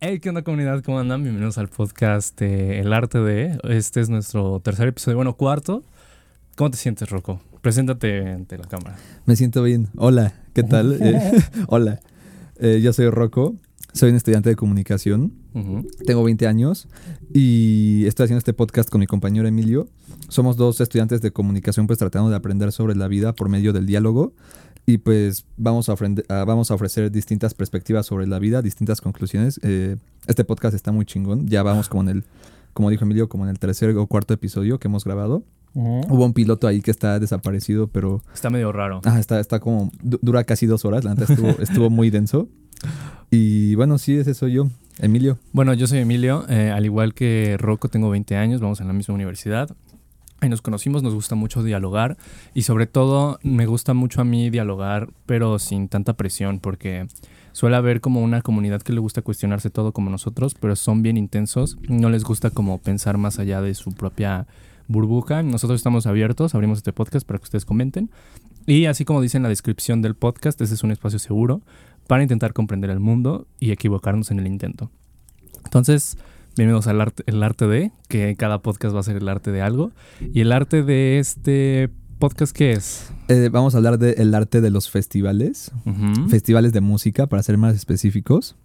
Hey, ¿qué onda comunidad? ¿Cómo andan? Bienvenidos al podcast eh, El Arte de. Este es nuestro tercer episodio, bueno, cuarto. ¿Cómo te sientes, Rocco? Preséntate ante la cámara. Me siento bien. Hola, ¿qué tal? Eh, hola, Eh, yo soy Rocco, soy un estudiante de comunicación, Ujú. tengo 20 años y estoy haciendo este podcast con mi compañero Emilio. Somos dos estudiantes de comunicación pues tratando de aprender sobre la vida por medio del diálogo y pues vamos a, ofrende- a- vamos a ofrecer distintas perspectivas sobre la vida, distintas conclusiones. Eh, este podcast está muy chingón, ya vamos como en el, como dijo Emilio, como en el tercer o cuarto episodio que hemos grabado. Hubo un piloto ahí que está desaparecido, pero Está medio raro. Ajá, está, está como. du- dura casi dos horas. La neta estuvo, estuvo muy denso. Y bueno, sí, ese soy yo, Emilio. Bueno, yo soy Emilio. eh, al igual que Rocco, tengo 20 años. Vamos en la misma universidad. Ahí nos conocimos, nos gusta mucho dialogar. Y sobre todo, me gusta mucho a mí dialogar, pero sin tanta presión, porque suele haber como una comunidad que le gusta cuestionarse todo como nosotros, pero son bien intensos. No les gusta como pensar más allá de su propia burbuja. Nosotros estamos abiertos, abrimos este podcast para que ustedes comenten. Y así como dice en la descripción del podcast, este es un espacio seguro para intentar comprender el mundo y equivocarnos en el intento. Entonces, bienvenidos al arte, el arte de, que cada podcast va a ser el arte de algo. Y el arte de este podcast, ¿qué es? Eh, vamos a hablar del arte de los festivales. Festivales de música, para ser más específicos.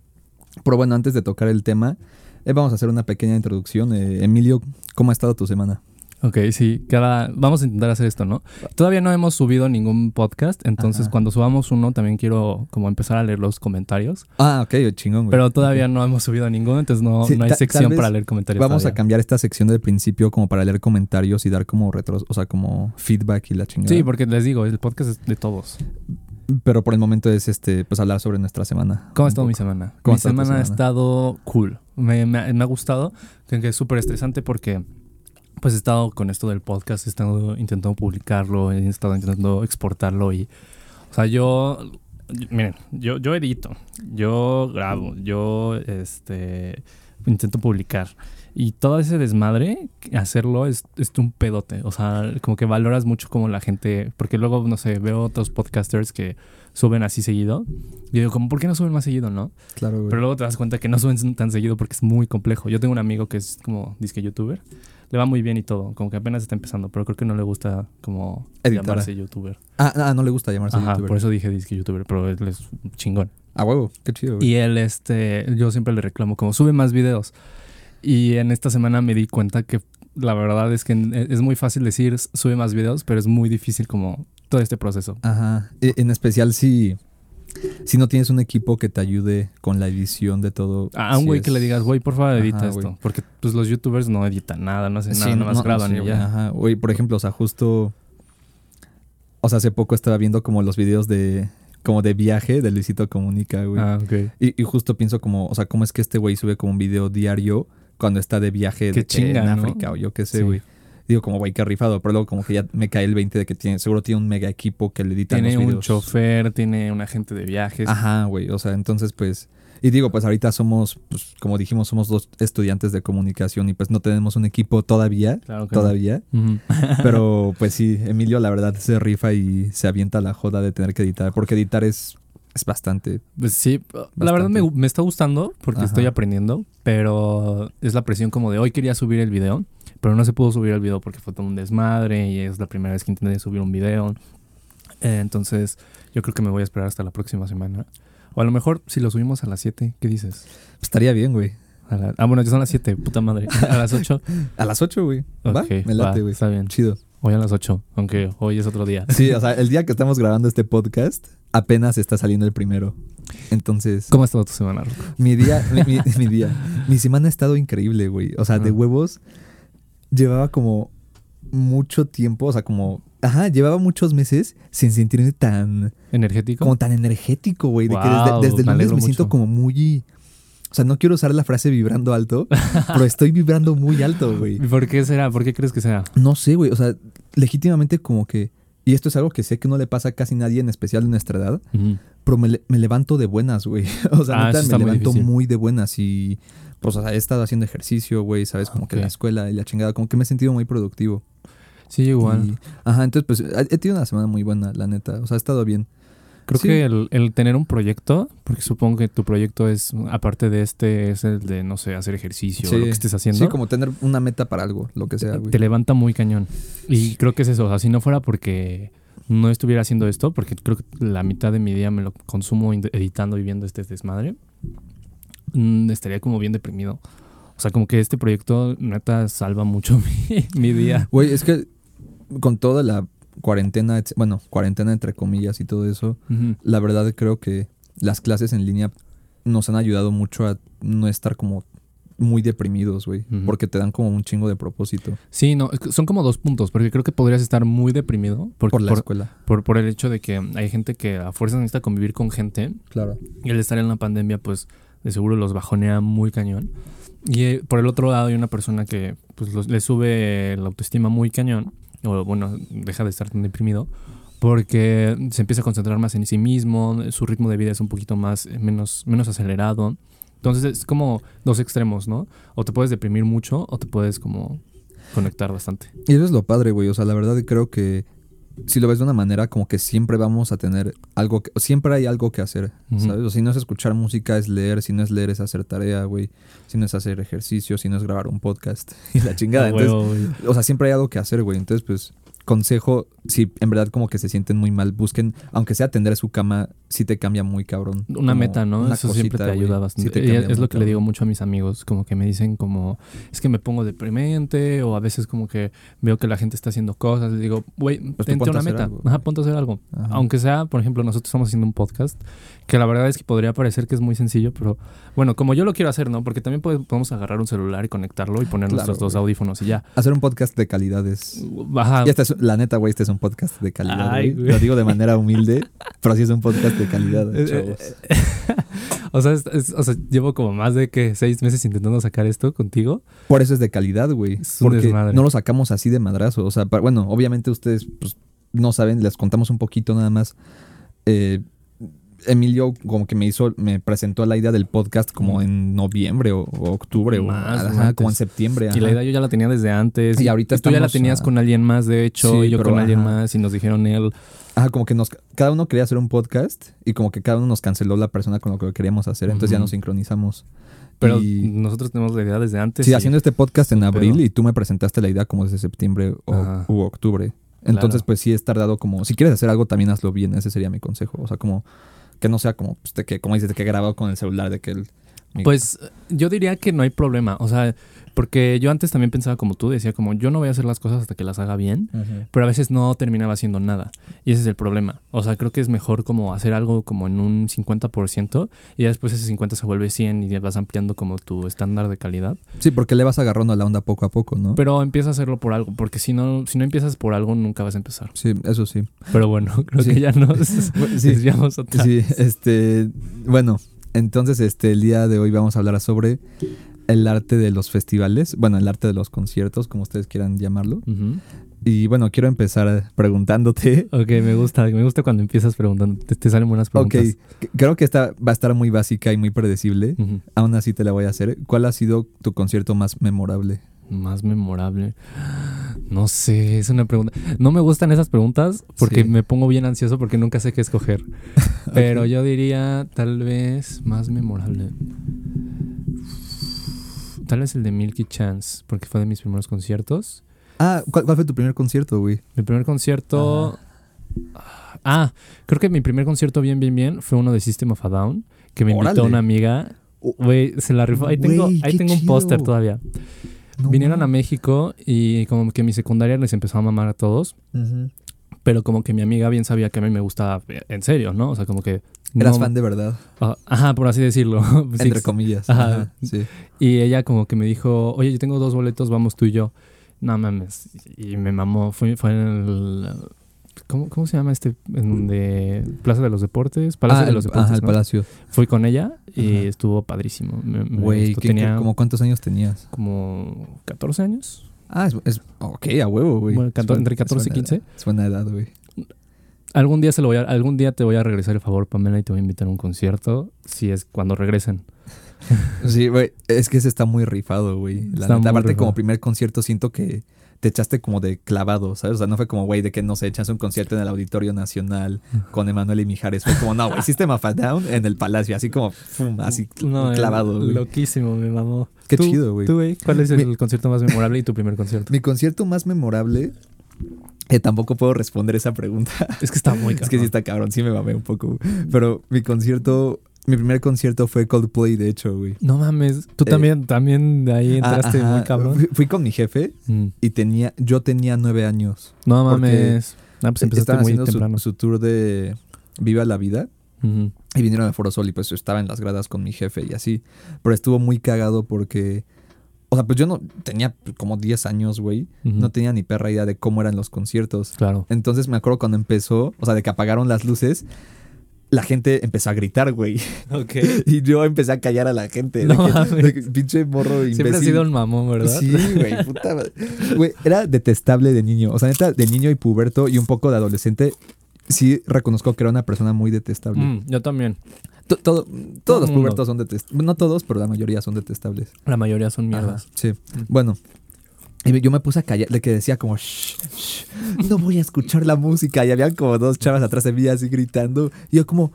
Pero bueno, antes de tocar el tema, eh, vamos a hacer una pequeña introducción. Eh, Emilio, ¿cómo ha estado tu semana? Ok, sí, cada... vamos a intentar hacer esto, ¿no? Todavía no hemos subido ningún podcast, entonces Ajá. cuando subamos uno también quiero como empezar a leer los comentarios, Ah, ok, chingón, güey. pero todavía no hemos subido ninguno, entonces no, Sí, no hay sección para leer comentarios. Vamos a cambiar esta sección del principio como para leer comentarios y dar como retros, o sea, como feedback y la chingada. Sí, porque les digo, el podcast es de todos. Pero por el momento es este, pues hablar sobre nuestra semana. ¿Cómo ha estado mi semana? ¿Cómo mi ha estado tu semana ha semana? estado cool. Me, me- me ha gustado, que que es súper estresante porque pues he estado con esto del podcast, he estado intentando publicarlo, he estado intentando exportarlo y, o sea, yo, miren, yo, yo edito, yo grabo, yo, este, intento publicar. Y todo ese desmadre, hacerlo es, es un pedote. O sea, como que valoras mucho como la gente. Porque luego, no sé, veo otros podcasters que suben así seguido. Y digo, como, ¿por qué no suben más seguido, no? Claro, güey. Pero luego te das cuenta que no suben tan seguido porque es muy complejo. Yo tengo un amigo que es como disque youtuber. Le va muy bien y todo. Como que apenas está empezando. Pero creo que no le gusta como Editar. llamarse youtuber. Ah, ah, no le gusta llamarse Ajá, youtuber. por eso dije disque youtuber. Pero él es chingón. A huevo, qué chido, güey. Y él, este, yo siempre le reclamo como sube más videos. Y en esta semana me di cuenta que la verdad es que es muy fácil decir sube más videos, pero es muy difícil como todo este proceso. Ajá. E- En especial si, si no tienes un equipo que te ayude con la edición de todo. A un sí güey es- que le digas, güey, por favor edita Ajá, esto. güey. Porque pues los youtubers no editan nada, no hacen Sí, nada, nomás no, graban sí, y güey, ya. Ajá. Güey, por ejemplo, o sea, justo. O sea, hace poco estaba viendo como los videos de. Como de viaje de Luisito Comunica, güey. Ah, ok. Y, y justo pienso como, o sea, cómo es que este güey sube como un video diario cuando está de viaje de chinga, en ¿no? África o yo qué sé, Sí. Digo, como güey, qué rifado, pero luego como que ya me cae el 20 de que tiene, seguro tiene un mega equipo que le edita Tiene los un videos. chofer, tiene un agente de viajes. Ajá, güey, o sea, entonces pues... Y digo, pues ahorita somos, pues como dijimos, somos dos estudiantes de comunicación y pues no tenemos un equipo todavía, Claro que no. todavía. Pero pues sí, Emilio la verdad se rifa y se avienta la joda de tener que editar, porque editar es, es bastante... Pues sí, la verdad me, me está gustando porque Ajá. estoy aprendiendo, pero es la presión como de hoy quería subir el video, pero no se pudo subir el video porque fue todo un desmadre y es la primera vez que intenté subir un video. Eh, entonces yo creo que me voy a esperar hasta la próxima semana. O a lo mejor si lo subimos a las 7, ¿qué dices? Estaría bien, güey. A la- ah, bueno, ya son las 7, puta madre. A las 8. A las 8, güey. Va, me late, güey. Está bien. Chido. Hoy a las 8, aunque hoy es otro día. Sí, o sea, el día que estamos grabando este podcast, apenas está saliendo el primero. Entonces, ¿Cómo ha estado tu semana, Rocco? mi día, mi, mi- mi día, mi semana ha estado increíble, güey. O sea, de huevos, llevaba como mucho tiempo, o sea, como, ajá, llevaba muchos meses sin sentirme tan, ¿Energético? como tan energético, güey. De que desde, desde el lunes me siento como muy, o sea, no quiero usar la frase vibrando alto, pero estoy vibrando muy alto, güey. ¿Y por qué será? ¿Por qué crees que sea? No sé, güey. O sea, legítimamente como que. Y esto es algo que sé que no le pasa a casi nadie, en especial de nuestra edad. Pero me, le- me levanto de buenas, güey. O sea, Ah, neta, me levanto muy de buenas. Y pues, o sea, he estado haciendo ejercicio, güey, ¿sabes? Como que Ok. la escuela y la chingada. Como que me he sentido muy productivo. Sí, igual. Y- ajá, entonces, pues, he tenido una semana muy buena, la neta. O sea, ha estado bien. Creo Sí. que el, el tener un proyecto, porque supongo que tu proyecto es, aparte de este, es el de, no sé, hacer ejercicio Sí. o lo que estés haciendo. Sí, como tener una meta para algo, lo que sea, güey. te levanta muy cañón. Y creo que es eso. O sea, si no fuera porque no estuviera haciendo esto, porque creo que la mitad de mi día me lo consumo editando y viendo este desmadre, mm, estaría como bien deprimido. O sea, como que este proyecto neta salva mucho mi, mi día. Güey, es que con toda la cuarentena, bueno, cuarentena entre comillas y todo eso, la verdad creo que las clases en línea nos han ayudado mucho a no estar como muy deprimidos, güey. Porque te dan como un chingo de propósito Sí, no, son como dos puntos, porque creo que podrías estar muy deprimido por, por la por, escuela. por- por el hecho de que hay gente que a fuerza necesita convivir con gente Claro. y el estar en la pandemia, pues de seguro los bajonea muy cañón. Y eh, por el otro lado hay una persona que pues le sube la autoestima muy cañón, o bueno, deja de estar tan deprimido, porque se empieza a concentrar más en sí mismo, su ritmo de vida es un poquito más, eh, menos, menos acelerado. Entonces es como dos extremos, ¿no? O te puedes deprimir mucho o te puedes como conectar bastante. Y eso es lo padre, güey. O sea, la verdad creo que si lo ves de una manera, como que siempre vamos a tener algo que, siempre hay algo que hacer. ¿sabes? O si no es escuchar música, es leer, si no es leer, es hacer tarea, güey. Si no es hacer ejercicio, si no es grabar un podcast. Y la chingada. Entonces, o sea, siempre hay algo que hacer, güey. Entonces, pues, consejo, si en verdad como que se sienten muy mal, busquen, aunque sea atender su cama, sí te cambia muy cabrón. Una meta, ¿no? una Eso siempre te ayuda bastante. te cambia es lo que le digo mucho a mis amigos, como que me dicen como, es que me pongo deprimente o a veces como que veo que la gente está haciendo cosas, les digo, güey, Pues ponte una meta, algo, ajá, güey. ponte a hacer algo. Ajá. Aunque sea, por ejemplo, nosotros estamos haciendo un podcast, que la verdad es que podría parecer que es muy sencillo, pero bueno, como yo lo quiero hacer, ¿no? Porque también podemos agarrar un celular y conectarlo y poner Claro, nuestros dos audífonos y ya. Hacer un podcast de calidad es... Ajá. Y este es, la neta, güey, este es un podcast de calidad. Ay, güey. güey. Lo digo de manera humilde, pero sí es un podcast de calidad, Eh, chavos. o, sea, es- es- o sea, llevo como más de que seis meses intentando sacar esto contigo. Por eso es de calidad, güey. Porque desmadre. no lo sacamos así de madrazo. O sea, bueno, obviamente ustedes pues, no saben, les contamos un poquito nada más. Eh, Emilio como que me hizo, me presentó la idea del podcast como en noviembre o, o octubre o ajá, como en septiembre. Y la idea yo ya la tenía desde antes. Y ahorita tú ya la tenías con alguien más, de hecho, Sí, y yo pero con alguien ajá. más, y nos dijeron él. Ajá, como que nos, cada uno quería hacer un podcast y como que cada uno nos canceló la persona con lo que queríamos hacer. Entonces ya nos sincronizamos. Pero Y- nosotros tenemos la idea desde antes. Sí, y- haciendo este podcast en abril y tú me presentaste la idea como desde septiembre o, Ajá. u octubre. Entonces, Claro. pues sí es tardado como, si quieres hacer algo también hazlo bien, ese sería mi consejo. O sea, como que no sea como, pues, de que, como dices, de que grabado con el celular, de que el... Pues yo diría que no hay problema. O sea, porque yo antes también pensaba como tú, decía como yo no voy a hacer las cosas hasta que las haga bien. Pero a veces no terminaba haciendo nada. Y ese es el problema. O sea, creo que es mejor como hacer algo como en un 50% y ya después ese 50 se vuelve 100 y ya vas ampliando como tu estándar de calidad. Sí, porque le vas agarrando a la onda poco a poco, ¿no? Pero empieza a hacerlo por algo, porque si no, si no empiezas por algo, nunca vas a empezar. sí, eso sí. Pero bueno, creo Sí. que ya nos Sí. desviamos otra Sí, este, bueno, entonces este, el día de hoy vamos a hablar sobre el arte de los festivales, bueno, el arte de los conciertos, como ustedes quieran llamarlo. Y bueno, quiero empezar preguntándote Ok, me gusta, me gusta cuando empiezas preguntando, te, te salen buenas Ok, preguntas. c- creo que esta va a estar muy básica y muy predecible. Aún así te la voy a hacer. ¿Cuál ha sido tu concierto más memorable? Más memorable. No sé, es una pregunta. No me gustan esas preguntas porque Sí. me pongo bien ansioso porque nunca sé qué escoger. Pero yo diría tal vez más memorable. Tal vez el de Milky Chance, porque fue de mis primeros conciertos. Ah, ¿cuál, cuál fue tu primer concierto, güey? Mi primer concierto. Ah, creo que mi primer concierto bien, bien, bien fue uno de System of a Down, que me invitó una amiga. Güey, se la rifó. Ahí tengo, ahí tengo un póster todavía. No Vinieron a. México y como que mi secundaria les empezó a mamar a todos, pero como que mi amiga bien sabía que a mí me gustaba en serio, ¿no? O sea, como que... Eras no- fan de verdad, Ah, Ajá, por así decirlo. Entre comillas. Ajá. Ajá, sí. Y ella como que me dijo, oye, yo tengo dos boletos, vamos tú y yo. No mames. Y me mamó. Fue, fue en el... ¿Cómo, ¿Cómo se llama este? En donde... Plaza de los Deportes. Palacio Ah, de el, los Deportes. ajá, el ¿no? palacio. Fui con ella y Ajá. estuvo padrísimo. Güey, gustó. ¿qué- tenía qué- como cuántos años tenías? como 14 años. Ah, es, es- ok, a huevo, güey. Bueno, entre es 14 y buena 15. edad. Es buena edad, güey. Algún día se lo voy a, algún día te voy a regresar el favor, Pamela, y te voy a invitar a un concierto. Si es cuando regresen. Sí, güey. Es que ese está muy rifado, güey. La neta, aparte, rifado. como primer concierto, siento que te echaste como de clavado, ¿sabes? O sea, no fue como, güey, de que no sé, echas un concierto en el Auditorio Nacional con Emanuel y Mijares. Fue como, no, güey, System of a Down en el Palacio, así como, fum, así No, clavado, güey. Loquísimo, me mamó. Qué Tú- chido, güey. ¿Tú, güey? ¿Cuál es el Mi- concierto más memorable y tu primer concierto? Mi concierto más memorable, eh, tampoco puedo responder esa pregunta. Es que está muy es que sí está cabrón, sí me mamé un poco. Pero mi concierto, mi primer concierto fue Coldplay, de hecho, güey. No mames, tú Eh, también, también de ahí entraste Ah, ajá. muy cabrón. Fui, fui con mi jefe Mm. y tenía, yo tenía nueve años. No mames. Ah, pues empezaste muy haciendo su, temprano. su tour de Viva la Vida. Y vinieron a Foro Sol y pues yo estaba en las gradas con mi jefe y así. Pero estuvo muy cagado porque... O sea, pues yo no tenía como 10 años, güey. No tenía ni perra idea de cómo eran los conciertos. Claro. Entonces me acuerdo cuando empezó, o sea, de que apagaron las luces, la gente empezó a gritar, güey. Ok. Y yo empecé a callar a la gente. No de que- mames. de que, pinche morro imbécil. Siempre has sido un mamón, ¿verdad? Sí, güey, puta madre. Güey, era detestable de niño. O sea, neta, de niño y puberto y un poco de adolescente, sí reconozco que era una persona muy detestable. Mm, yo también. To- todo- todos los pubertos son detestables. No todos, pero la mayoría son detestables. La mayoría son Ajá, mierdas. sí. Bueno. Y yo me puse a callar, de que decía como, "Shh, shh, no voy a escuchar la música. Y habían como dos chavas atrás de mí así gritando. Y yo como,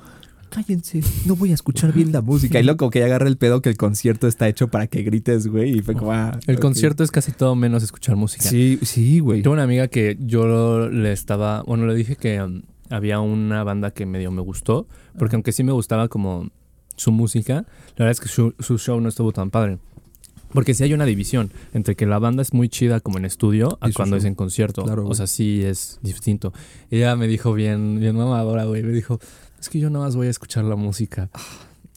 cállense, no voy a escuchar bien la música. Y luego como que ya agarré el pedo que el concierto está hecho para que grites, güey. Y fue como, ah. El concierto es casi todo menos escuchar música. Sí, sí, güey. Tengo una amiga que yo le estaba, bueno, le dije que um, había una banda que medio me gustó, porque aunque sí me gustaba como su música, la verdad es que su, su show no estuvo tan padre. Porque sí hay una división entre que la banda es muy chida como en estudio a cuando show. es en concierto. Claro, o sea, sí es distinto. Ella me dijo bien, bien mamadora, güey. Me dijo, es que yo nada más voy a escuchar la música.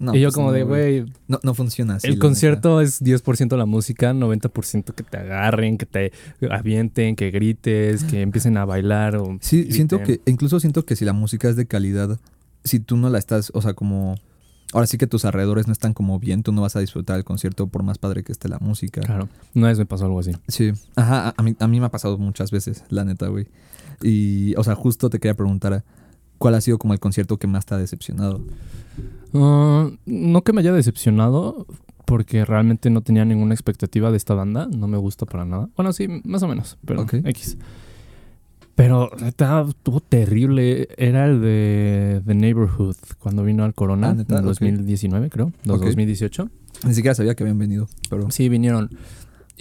No, y yo pues como no, de, güey, No, no funciona así. el concierto es 10% la música, 90% que te agarren, que te avienten, que grites, que empiecen a bailar. O. Sí, siento que, incluso siento que si la música es de calidad, si tú no la estás, o sea, como... Ahora sí que tus alrededores no están como bien, tú no vas a disfrutar el concierto por más padre que esté la música. Claro, una vez me pasó algo así. Sí. Ajá, a- a mí, a mí me ha pasado muchas veces, la neta, güey. Y, o sea, justo te quería preguntar, ¿cuál ha sido como el concierto que más te ha decepcionado? Ah, no que me haya decepcionado, porque realmente no tenía ninguna expectativa de esta banda. No me gusta para nada. Bueno, sí, más o menos, pero. X. Pero neta, estuvo terrible. Era el de The Neighborhood, cuando vino al Corona Ah, en Ok. 2019, creo. dos- Ok. 2018. Ni siquiera sabía que habían venido, pero... Sí, vinieron.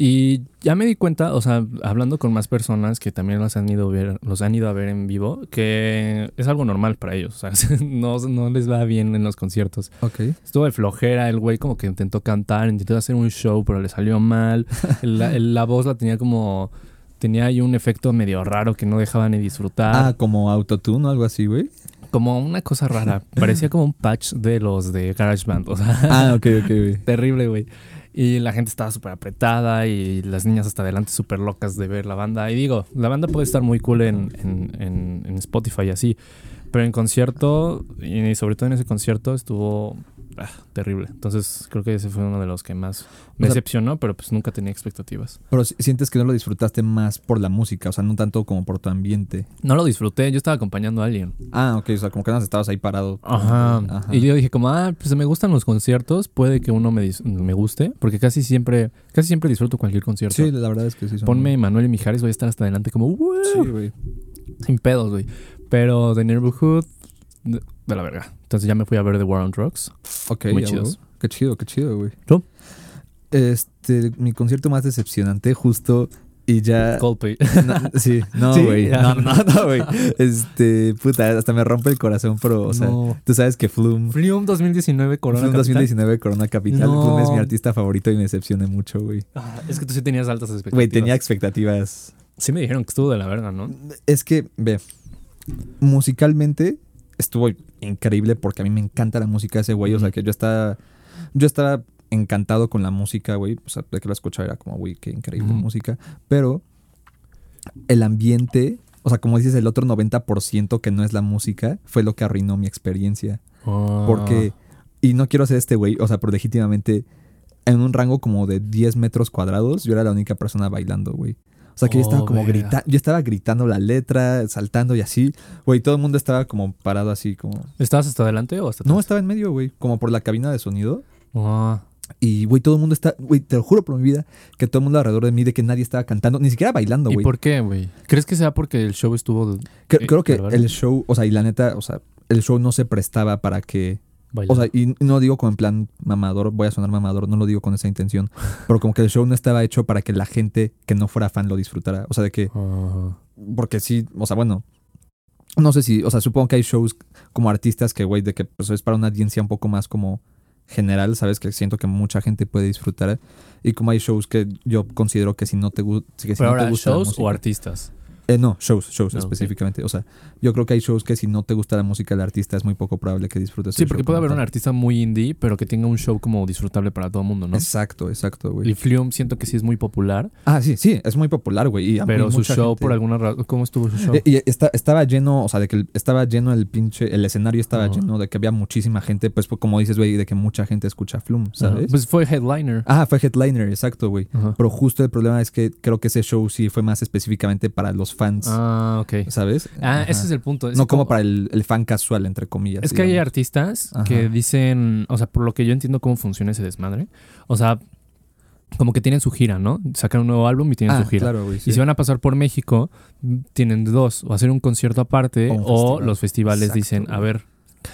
Y ya me di cuenta, o sea, hablando con más personas que también los han ido a ver, los han ido a ver en vivo, que es algo normal para ellos. O sea, no, no les va bien en los conciertos. Ok. Estuvo de flojera, el güey como que intentó cantar, intentó hacer un show, pero le salió mal. La, la voz la tenía como. Tenía ahí un efecto medio raro que no dejaba ni disfrutar. Ah, como autotune o algo así, güey. Como una cosa rara. Parecía como un patch de los de GarageBand. O sea, Ah, ok, ok, güey. terrible, güey. Y la gente estaba súper apretada y las niñas hasta adelante súper locas de ver la banda. Y digo, la banda puede estar muy cool en, en, en- en Spotify y así. Pero en concierto, y sobre todo en ese concierto, estuvo ah, terrible. Entonces creo que ese fue uno de los que más me O sea- decepcionó, pero pues nunca tenía expectativas. Pero si- sientes que no lo disfrutaste más por la música, o sea, no tanto como por tu ambiente. No lo disfruté, yo estaba acompañando a alguien. Ah, ok, o sea, como que nada estabas ahí parado. Ajá. Ajá. Y yo dije como, ah, pues me gustan los conciertos, puede que uno me, me guste, porque casi siempre, casi siempre disfruto cualquier concierto. Sí, la verdad es que sí. son- Ponme Manuel y Mijares, voy a estar hasta adelante como, "Wow", Sí, güey. sin pedos, güey. Pero The Neighborhood, de, de la verga. Entonces ya me fui a ver The War on Drugs. Ok, Muy chidos. Qué chido, qué chido, güey. ¿Tú? Este, mi concierto más decepcionante, justo, y ya. Coldplay. No, sí, no, ¿Sí? güey. No, no, no, güey. Este, puta, hasta me rompe el corazón, pero, o sea, no. tú sabes que Flume. Flume 2019 Corona Flume Capital. 2019 Corona Capital. No. Flume es mi artista favorito y me decepcioné mucho, güey. Ah, es que tú sí tenías altas expectativas. Güey, tenía expectativas. Sí me dijeron que estuvo de la verga, ¿no? Es que, ve, musicalmente estuvo increíble porque a mí me encanta la música de ese güey. O sea, que yo estaba, yo estaba encantado con la música, güey. O sea, de que la escuchaba era como, güey, qué increíble música. Pero el ambiente, o sea, como dices, el otro 90% que no es la música fue lo que arruinó mi experiencia. Ah. Porque, y no quiero ser este güey, o sea, pero legítimamente, en un rango como de 10 metros cuadrados, yo era la única persona bailando, güey. O sea, que yo estaba Oh, como gritando, yo estaba gritando la letra, saltando y así. Güey, todo el mundo estaba como parado así, como... ¿Estabas hasta adelante o hasta No, estaba en medio, güey, como por la cabina de sonido. Ah. Y, güey, todo el mundo está, güey, te lo juro por mi vida, que todo el mundo alrededor de mí, de que nadie estaba cantando, ni siquiera bailando, ¿Y güey. por qué, güey? ¿Crees que sea porque el show estuvo Cre- eh, Creo que el show, o sea, y la neta, o sea, el show no se prestaba para que O sea, y no digo como en plan mamador, voy a sonar mamador, no lo digo con esa intención, pero como que el show no estaba hecho para que la gente que no fuera fan lo disfrutara. O sea, de que, porque sí, o sea, bueno, no sé si, o sea, supongo que hay shows como artistas que, güey, de que pues, es para una audiencia un poco más como general, ¿sabes? Que siento que mucha gente puede disfrutar. Y como hay shows que yo considero que si no te, que si ¿Pero no te ahora gusta la shows música- o artistas? Eh, no, shows, shows Ah, específicamente. O sea, yo creo que hay shows que si no te gusta la música del artista es muy poco probable que disfrutes. Sí, el porque show puede haber un artista muy indie, pero que tenga un show como disfrutable para todo el mundo, ¿no? Exacto, exacto, güey. Y Flume siento que sí es muy popular, Ah, sí, sí, es muy popular, güey. pero su show, gente- por alguna razón, ¿cómo estuvo su show? Eh, Y está- estaba lleno, o sea, de que estaba lleno el pinche, el escenario estaba Ajá. lleno de que había muchísima gente, pues pues, como dices, güey, de que mucha gente escucha Flume. ¿sabes? Pues fue headliner. Ah, fue headliner, exacto, güey. Pero justo el problema es que creo que ese show sí fue más específicamente para los fans, Ah, ok. ¿sabes? Ah, Ajá. ese es el punto. Es No como para el, el fan casual, entre comillas. Es que hay artistas Ajá. que dicen, o sea, por lo que yo entiendo cómo funciona ese desmadre, o sea, como que tienen su gira, ¿no? Sacan un nuevo álbum y tienen Ah, su gira. claro, güey. Y si van a pasar por México, tienen dos, o hacer un concierto aparte O un o festival. los festivales Exacto, dicen, a ver,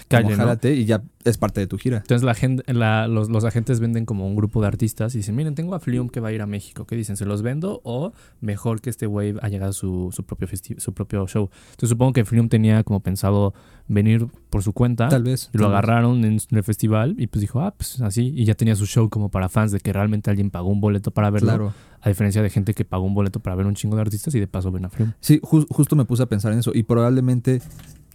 calle, y ya es parte de tu gira. Entonces la gente, la- los, los agentes venden como un grupo de artistas y dicen, miren, tengo a Flume que va a ir a México. ¿Qué dicen? ¿Se los vendo o mejor que este güey ha llegado a su, su, propio su propio show? Entonces supongo que Flume tenía como pensado venir por su cuenta. Tal vez. Y lo vez. agarraron en el festival y pues dijo, ah, pues así. Y ya tenía su show como para fans de que realmente alguien pagó un boleto para verlo. Claro. A diferencia de gente que pagó un boleto para ver un chingo de artistas y de paso ven a Flume. Sí, ju- justo me puse a pensar en eso. Y probablemente,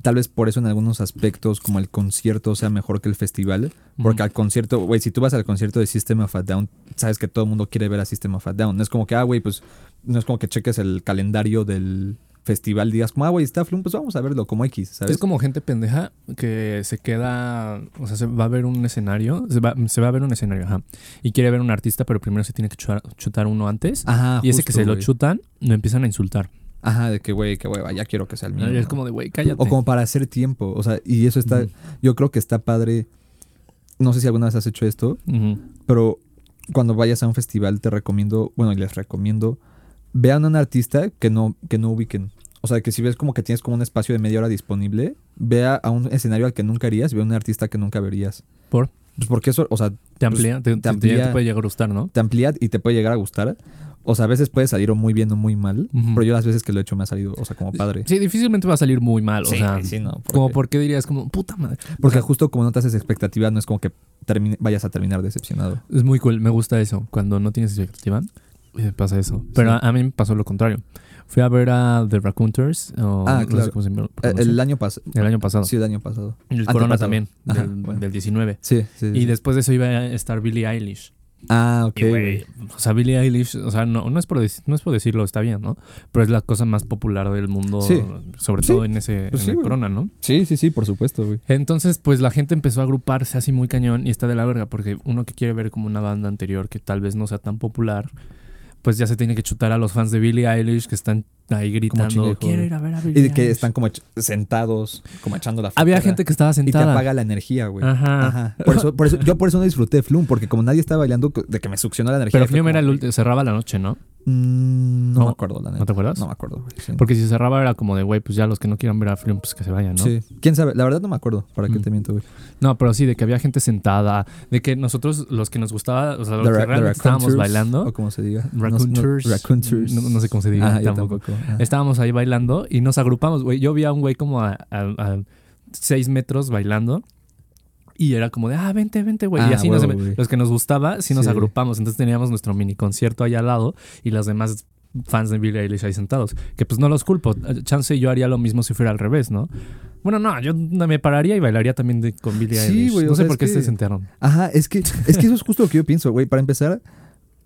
tal vez por eso en algunos aspectos, como el concierto sea mejor que el festival. Porque al concierto, güey, si tú vas al concierto de System of a Down, sabes que todo el mundo quiere ver a System of a Down. No es como que, ah, güey, pues, no es como que cheques el calendario del festival digas como, ah, güey, está Flum, pues vamos a verlo como X, ¿sabes? Es como gente pendeja que se queda, o sea, se va a ver un escenario, se va, se va a ver un escenario, ajá, y quiere ver un artista, pero primero se tiene que chutar, chutar uno antes, Ajá, y ese que se lo chutan, lo empiezan a insultar. Ajá, de que, güey, que hueva, ya quiero que sea el mío. Es como de, güey, cállate. O como para hacer tiempo, o sea, y eso está, yo creo que está padre. No sé si alguna vez has hecho esto, pero cuando vayas a un festival te recomiendo, bueno, y les recomiendo, vean a un artista que no, que no ubiquen. O sea, que si ves como que tienes como un espacio de media hora disponible, vea a un escenario al que nunca irías, ve a un artista que nunca verías. ¿Por? Pues porque eso, o sea, Te amplía, te, te te- amplía- te puede llegar a gustar, ¿no? te amplía y te puede llegar a gustar. O sea, a veces puede salir o muy bien o muy mal, pero yo las veces que lo he hecho me ha salido, o sea, como padre. Sí, difícilmente va a salir muy mal, o Sí, sea, sí, no, como porque- por qué dirías como, puta madre. Porque O sea, justo como no te haces expectativa, no es como que termine- vayas a terminar decepcionado. es muy cool, me gusta eso, cuando no tienes expectativa, eh, pasa eso. Pero Sí. a, a mí me pasó lo contrario. Fui a ver a The Raccooners, o Ah, no claro. sé cómo se llama, Eh, El año pasado. el año pasado. Sí, el año pasado. Y el Antepasado. Corona también, del, del 19. Sí, sí. Y después de eso iba a estar Billie Eilish. Ah, ok. Y, güey, o sea, Billie Eilish, o sea, no, no, es por no es por decirlo, está bien, ¿no? Pero es la cosa más popular del mundo, Sí. sobre Sí. todo en ese Pues en sí, el güey. Corona, ¿no? Sí, sí, sí, por supuesto, güey. Entonces, pues la gente empezó a agruparse así muy cañón y está de la verga, porque uno que quiere ver como una banda anterior que tal vez no sea tan popular, pues ya se tiene que chutar a los fans de Billie Eilish que están ahí gritando, joder. quiero ir a ver a Billie Y de que Eilish". están como sentados, como echando la Había flojera. gente que estaba Y te sentada. apaga la energía, güey. Ajá. Ajá. Por eso, por eso, yo por eso no disfruté de Flum, porque como nadie estaba bailando, de que me succionó la energía. Pero fue Flume era el último, cerraba la noche, ¿no? Mm, no, No. me acuerdo, la neta. ¿No te acuerdas? No me acuerdo, güey. Sí. Porque si cerraba era como de, güey, pues ya los que no quieran ver a Flume, pues que se vayan, ¿no? Sí. ¿Quién sabe? La verdad no me acuerdo. ¿Para qué Mm. te miento, güey? No, pero sí, de que había gente sentada, de que nosotros, los que nos gustaba, o sea, los The que realmente estábamos bailando, O como se diga. No- no- no, no sé cómo se diga Ah, yo tampoco. tampoco. Estábamos ahí bailando y nos agrupamos, güey. Yo vi a un güey como a, a- a seis metros bailando. Y era como de, ah, vente, vente, güey. y Ah, así nos- los que nos gustaba, sí nos Sí. agrupamos. Entonces teníamos nuestro mini concierto ahí al lado y los demás fans de Billie Eilish ahí sentados. Que pues no los culpo. Chance yo haría lo mismo si fuera al revés, ¿no? Bueno, no, yo me pararía y bailaría también de- con Billie Sí, Eilish. no sé por qué que- se sentaron. Ajá, es que, es que eso es justo lo que yo pienso, güey. Para empezar,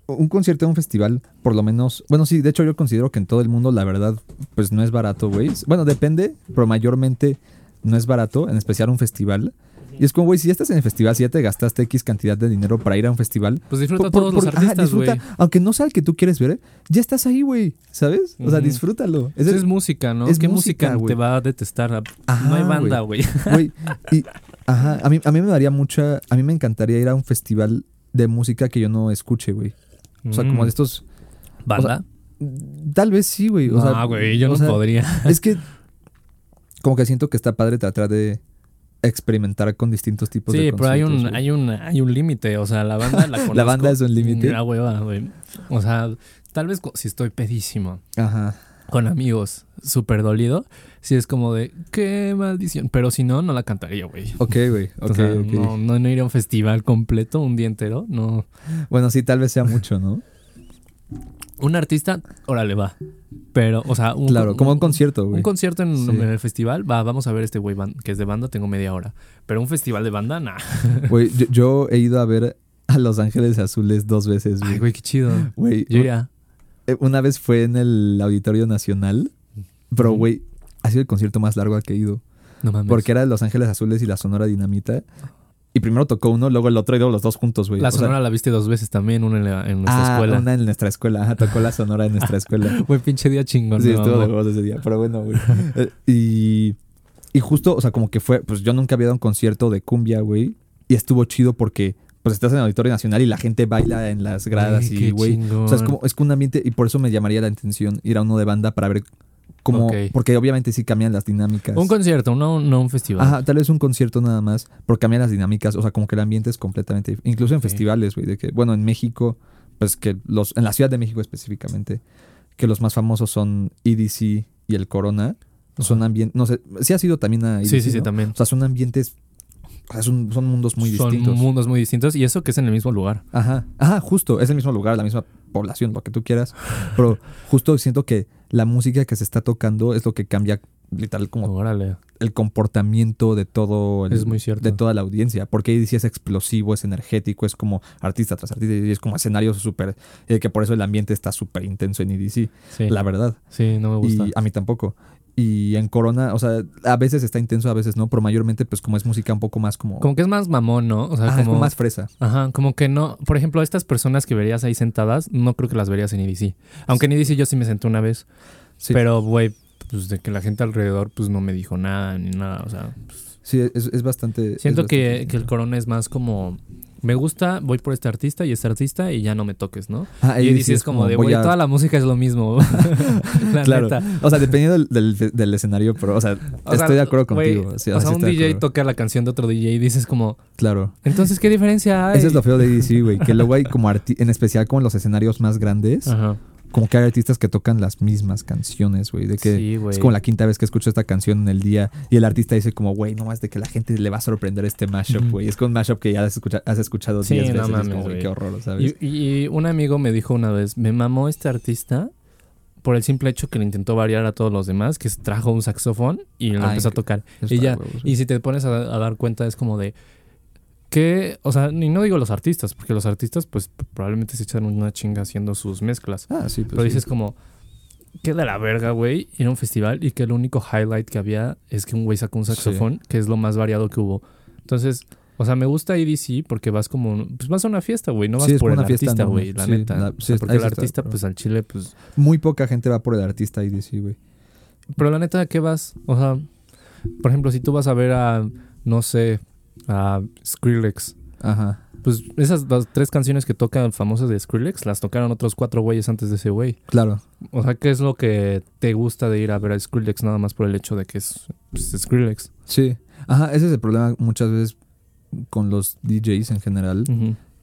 un concierto en un festival, por lo menos. Bueno, sí, de hecho, yo considero que en todo el mundo, la verdad, pues no es barato, güey. Bueno, depende, pero mayormente no es barato, en especial un festival. Y es como, güey, si ya estás en el festival, si ya te gastaste X cantidad de dinero para ir a un festival. Pues disfruta por- todos por- los artistas, güey. aunque no sea el que tú quieres ver, ya estás ahí, güey, ¿sabes? O sea, disfrútalo. Es el- es música, ¿no? es ¿Qué música, te va a detestar? Ajá, no hay banda, güey. Güey, y ajá, a mí, a mí me daría mucha, a mí me encantaría ir a un festival de música que yo no escuche, güey. O sea, como de estos... Mm. ¿Banda? Tal vez sí, güey. O no, güey, yo o no sea, podría. Es que como que siento que está padre tratar de experimentar con distintos tipos de Sí, pero hay un, hay un, hay un límite. O sea, la banda la conozco. banda es un límite. La hueva, güey. O sea, tal vez si estoy pedísimo Ajá. Con amigos, súper dolido, si es como de, qué maldición. Pero si no, no la cantaría, güey. Ok, güey. O Ok, sea, ok. No, no, no iría a un festival completo un día entero. No. Bueno, sí, tal vez sea mucho, ¿no? Un artista, órale, va. Pero, o sea, un, claro, como un concierto, güey. Un concierto en, Sí. en el festival, va, vamos a ver este güey que es de banda, tengo media hora. Pero un festival de banda, nah. Güey, yo, yo he ido a ver a Los Ángeles Azules dos veces, Ay, güey. güey, qué chido. Güey, Yo iría. Eh, una vez fue en el Auditorio Nacional, pero, güey, ha sido el concierto más largo al que he ido. No mames. Porque era de Los Ángeles Azules y la Sonora Dinamita. Y primero tocó uno, luego el otro y luego los dos juntos, güey. La O sea, Sonora la viste dos veces también, una en, la- en nuestra ah, escuela. una en nuestra escuela. Ajá, tocó la Sonora en nuestra escuela. Güey, pinche día chingón. sí, estuvo de huevos ese día. Pero bueno, güey. Eh, y, y justo, o sea, como que fue... Pues yo nunca había dado un concierto de cumbia, güey. Y estuvo chido porque... Pues estás en el Auditorio Nacional y la gente baila en las gradas Ay, y, güey... O sea, es como, es como un ambiente... Y por eso me llamaría la atención ir a uno de banda para ver cómo... Ok. Porque obviamente sí cambian las dinámicas. Un concierto, no, no un festival. Ajá, tal vez un concierto nada más, porque cambian las dinámicas, o sea, como que el ambiente es completamente dif- incluso en festivales, güey, de que bueno, en México, pues que los en la Ciudad de México específicamente, que los más famosos son EDC y el Corona, son ambientes, no sé, sí ha sido también a EDC, Sí, sí, sí, también. O sea, son ambientes o sea, son, son mundos muy Son distintos. mundos muy distintos y eso que es en el mismo lugar. Ajá, ajá, justo, es el mismo lugar, la misma población, lo que tú quieras, pero justo siento que la música que se está tocando es lo que cambia literal como Órale. el comportamiento de todo el- Es muy cierto. de toda la audiencia porque ADC es explosivo es energético es como artista tras artista y es como escenario súper eh, que por eso el ambiente está súper intenso en EDC Sí. la verdad Sí, no me gusta. y a mí tampoco y en Corona o sea a veces está intenso a veces no pero mayormente pues como es música un poco más como, Como que es más mamón, ¿no? O sea, Ajá, es como, como más fresa Ajá, como que no. Por ejemplo, estas personas que verías ahí sentadas, no creo que las verías en EDC. Aunque en EDC yo sí me senté una vez. sí, Pero, güey, pues de que la gente alrededor, pues no me dijo nada ni nada. O sea, pues, sí es, es bastante siento es que, que el corona es más como. Me gusta, voy por este artista y este artista y ya no me toques, ¿no? Ah, Y ADC EDC es como de, güey, a- toda la música es lo mismo. la Claro. neta. o sea dependiendo del, del- del escenario pero o sea O sea, estoy de acuerdo contigo sí, o sea, sí un DJ toca la canción de otro DJ y dices como, claro entonces, ¿qué diferencia hay? Eso es lo feo de DC, güey. Que luego hay como en especial como en los escenarios más grandes, Ajá. Como que hay artistas que tocan las mismas canciones, güey. De que Sí, güey. es como la quinta vez que escucho esta canción en el día y el artista dice como, güey, no más de que la gente le va a sorprender este mashup, güey. Es con un mashup que ya has, escucha- has escuchado Sí, 10 no veces. es mames, como, güey, qué horror, ¿sabes? Y, y un amigo me dijo una vez, me mamó este artista por el simple hecho que le intentó variar a todos los demás, que trajo un saxofón y lo empezó a tocar. Y ya, huevos. Y si te pones a, a dar cuenta es como de que, o sea, ni no digo los artistas, porque los artistas pues probablemente se echan una chinga haciendo sus mezclas. Ah, sí, pues Pero sí. dices como, qué de la verga, güey, ir a un festival y que el único highlight que había es que un güey sacó un saxofón, que es lo más variado que hubo. Entonces, o sea, me gusta EDC porque vas como, pues vas a una fiesta, güey, no vas Sí, por el fiesta, artista, ¿no? güey, la Sí, neta. la- O sea, porque el está, artista, pues al chile, pues... Muy poca gente va por el artista y DC, güey. Pero la neta, ¿a qué vas? O sea, por ejemplo, si tú vas a ver a, no sé, a Skrillex, Ajá. pues esas las tres canciones que tocan famosas de Skrillex las tocaron otros cuatro güeyes antes de ese güey. Claro. O sea, ¿qué es lo que te gusta de ir a ver a Skrillex nada más por el hecho de que es pues, Skrillex? Sí. Ajá, ese es el problema muchas veces con los DJs en general.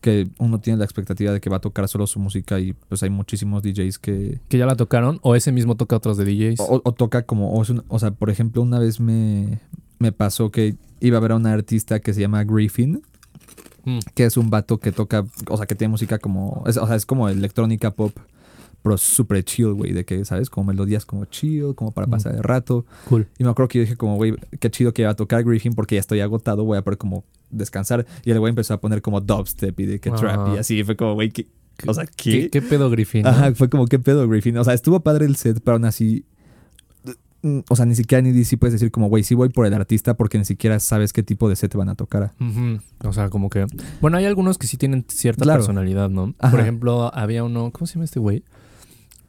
Que uno tiene la expectativa de que va a tocar solo su música y pues hay muchísimos DJs que Que ya la tocaron o ese mismo toca otros de DJs. o, o toca como o sea por ejemplo una vez me, me pasó que iba a ver a una artista que se llama Griffin Mm. que es un vato que toca o sea que tiene música como es, o sea es como electrónica pop pero súper chill güey de que sabes como melodías como chill como para Mm. pasar el rato Cool. y me acuerdo que yo dije como, güey, qué chido que va a tocar Griffin porque ya estoy agotado, voy a poder como descansar. Y el güey empezó a poner como dubstep y de que trap y Ah. así. Fue como, güey, ¿qué? O sea, ¿Qué, ¿qué? qué pedo Griffin? Ajá, fue como, ¿qué pedo Griffin? O sea, estuvo padre el set, pero aún así... mm, O sea, ni siquiera ni DC puedes decir como, güey, sí voy por el artista porque ni siquiera sabes qué tipo de set van a tocar. O sea, como que... Bueno, hay algunos que sí tienen cierta Claro. personalidad, ¿no? Ajá. Por ejemplo, había uno... ¿Cómo se llama este güey?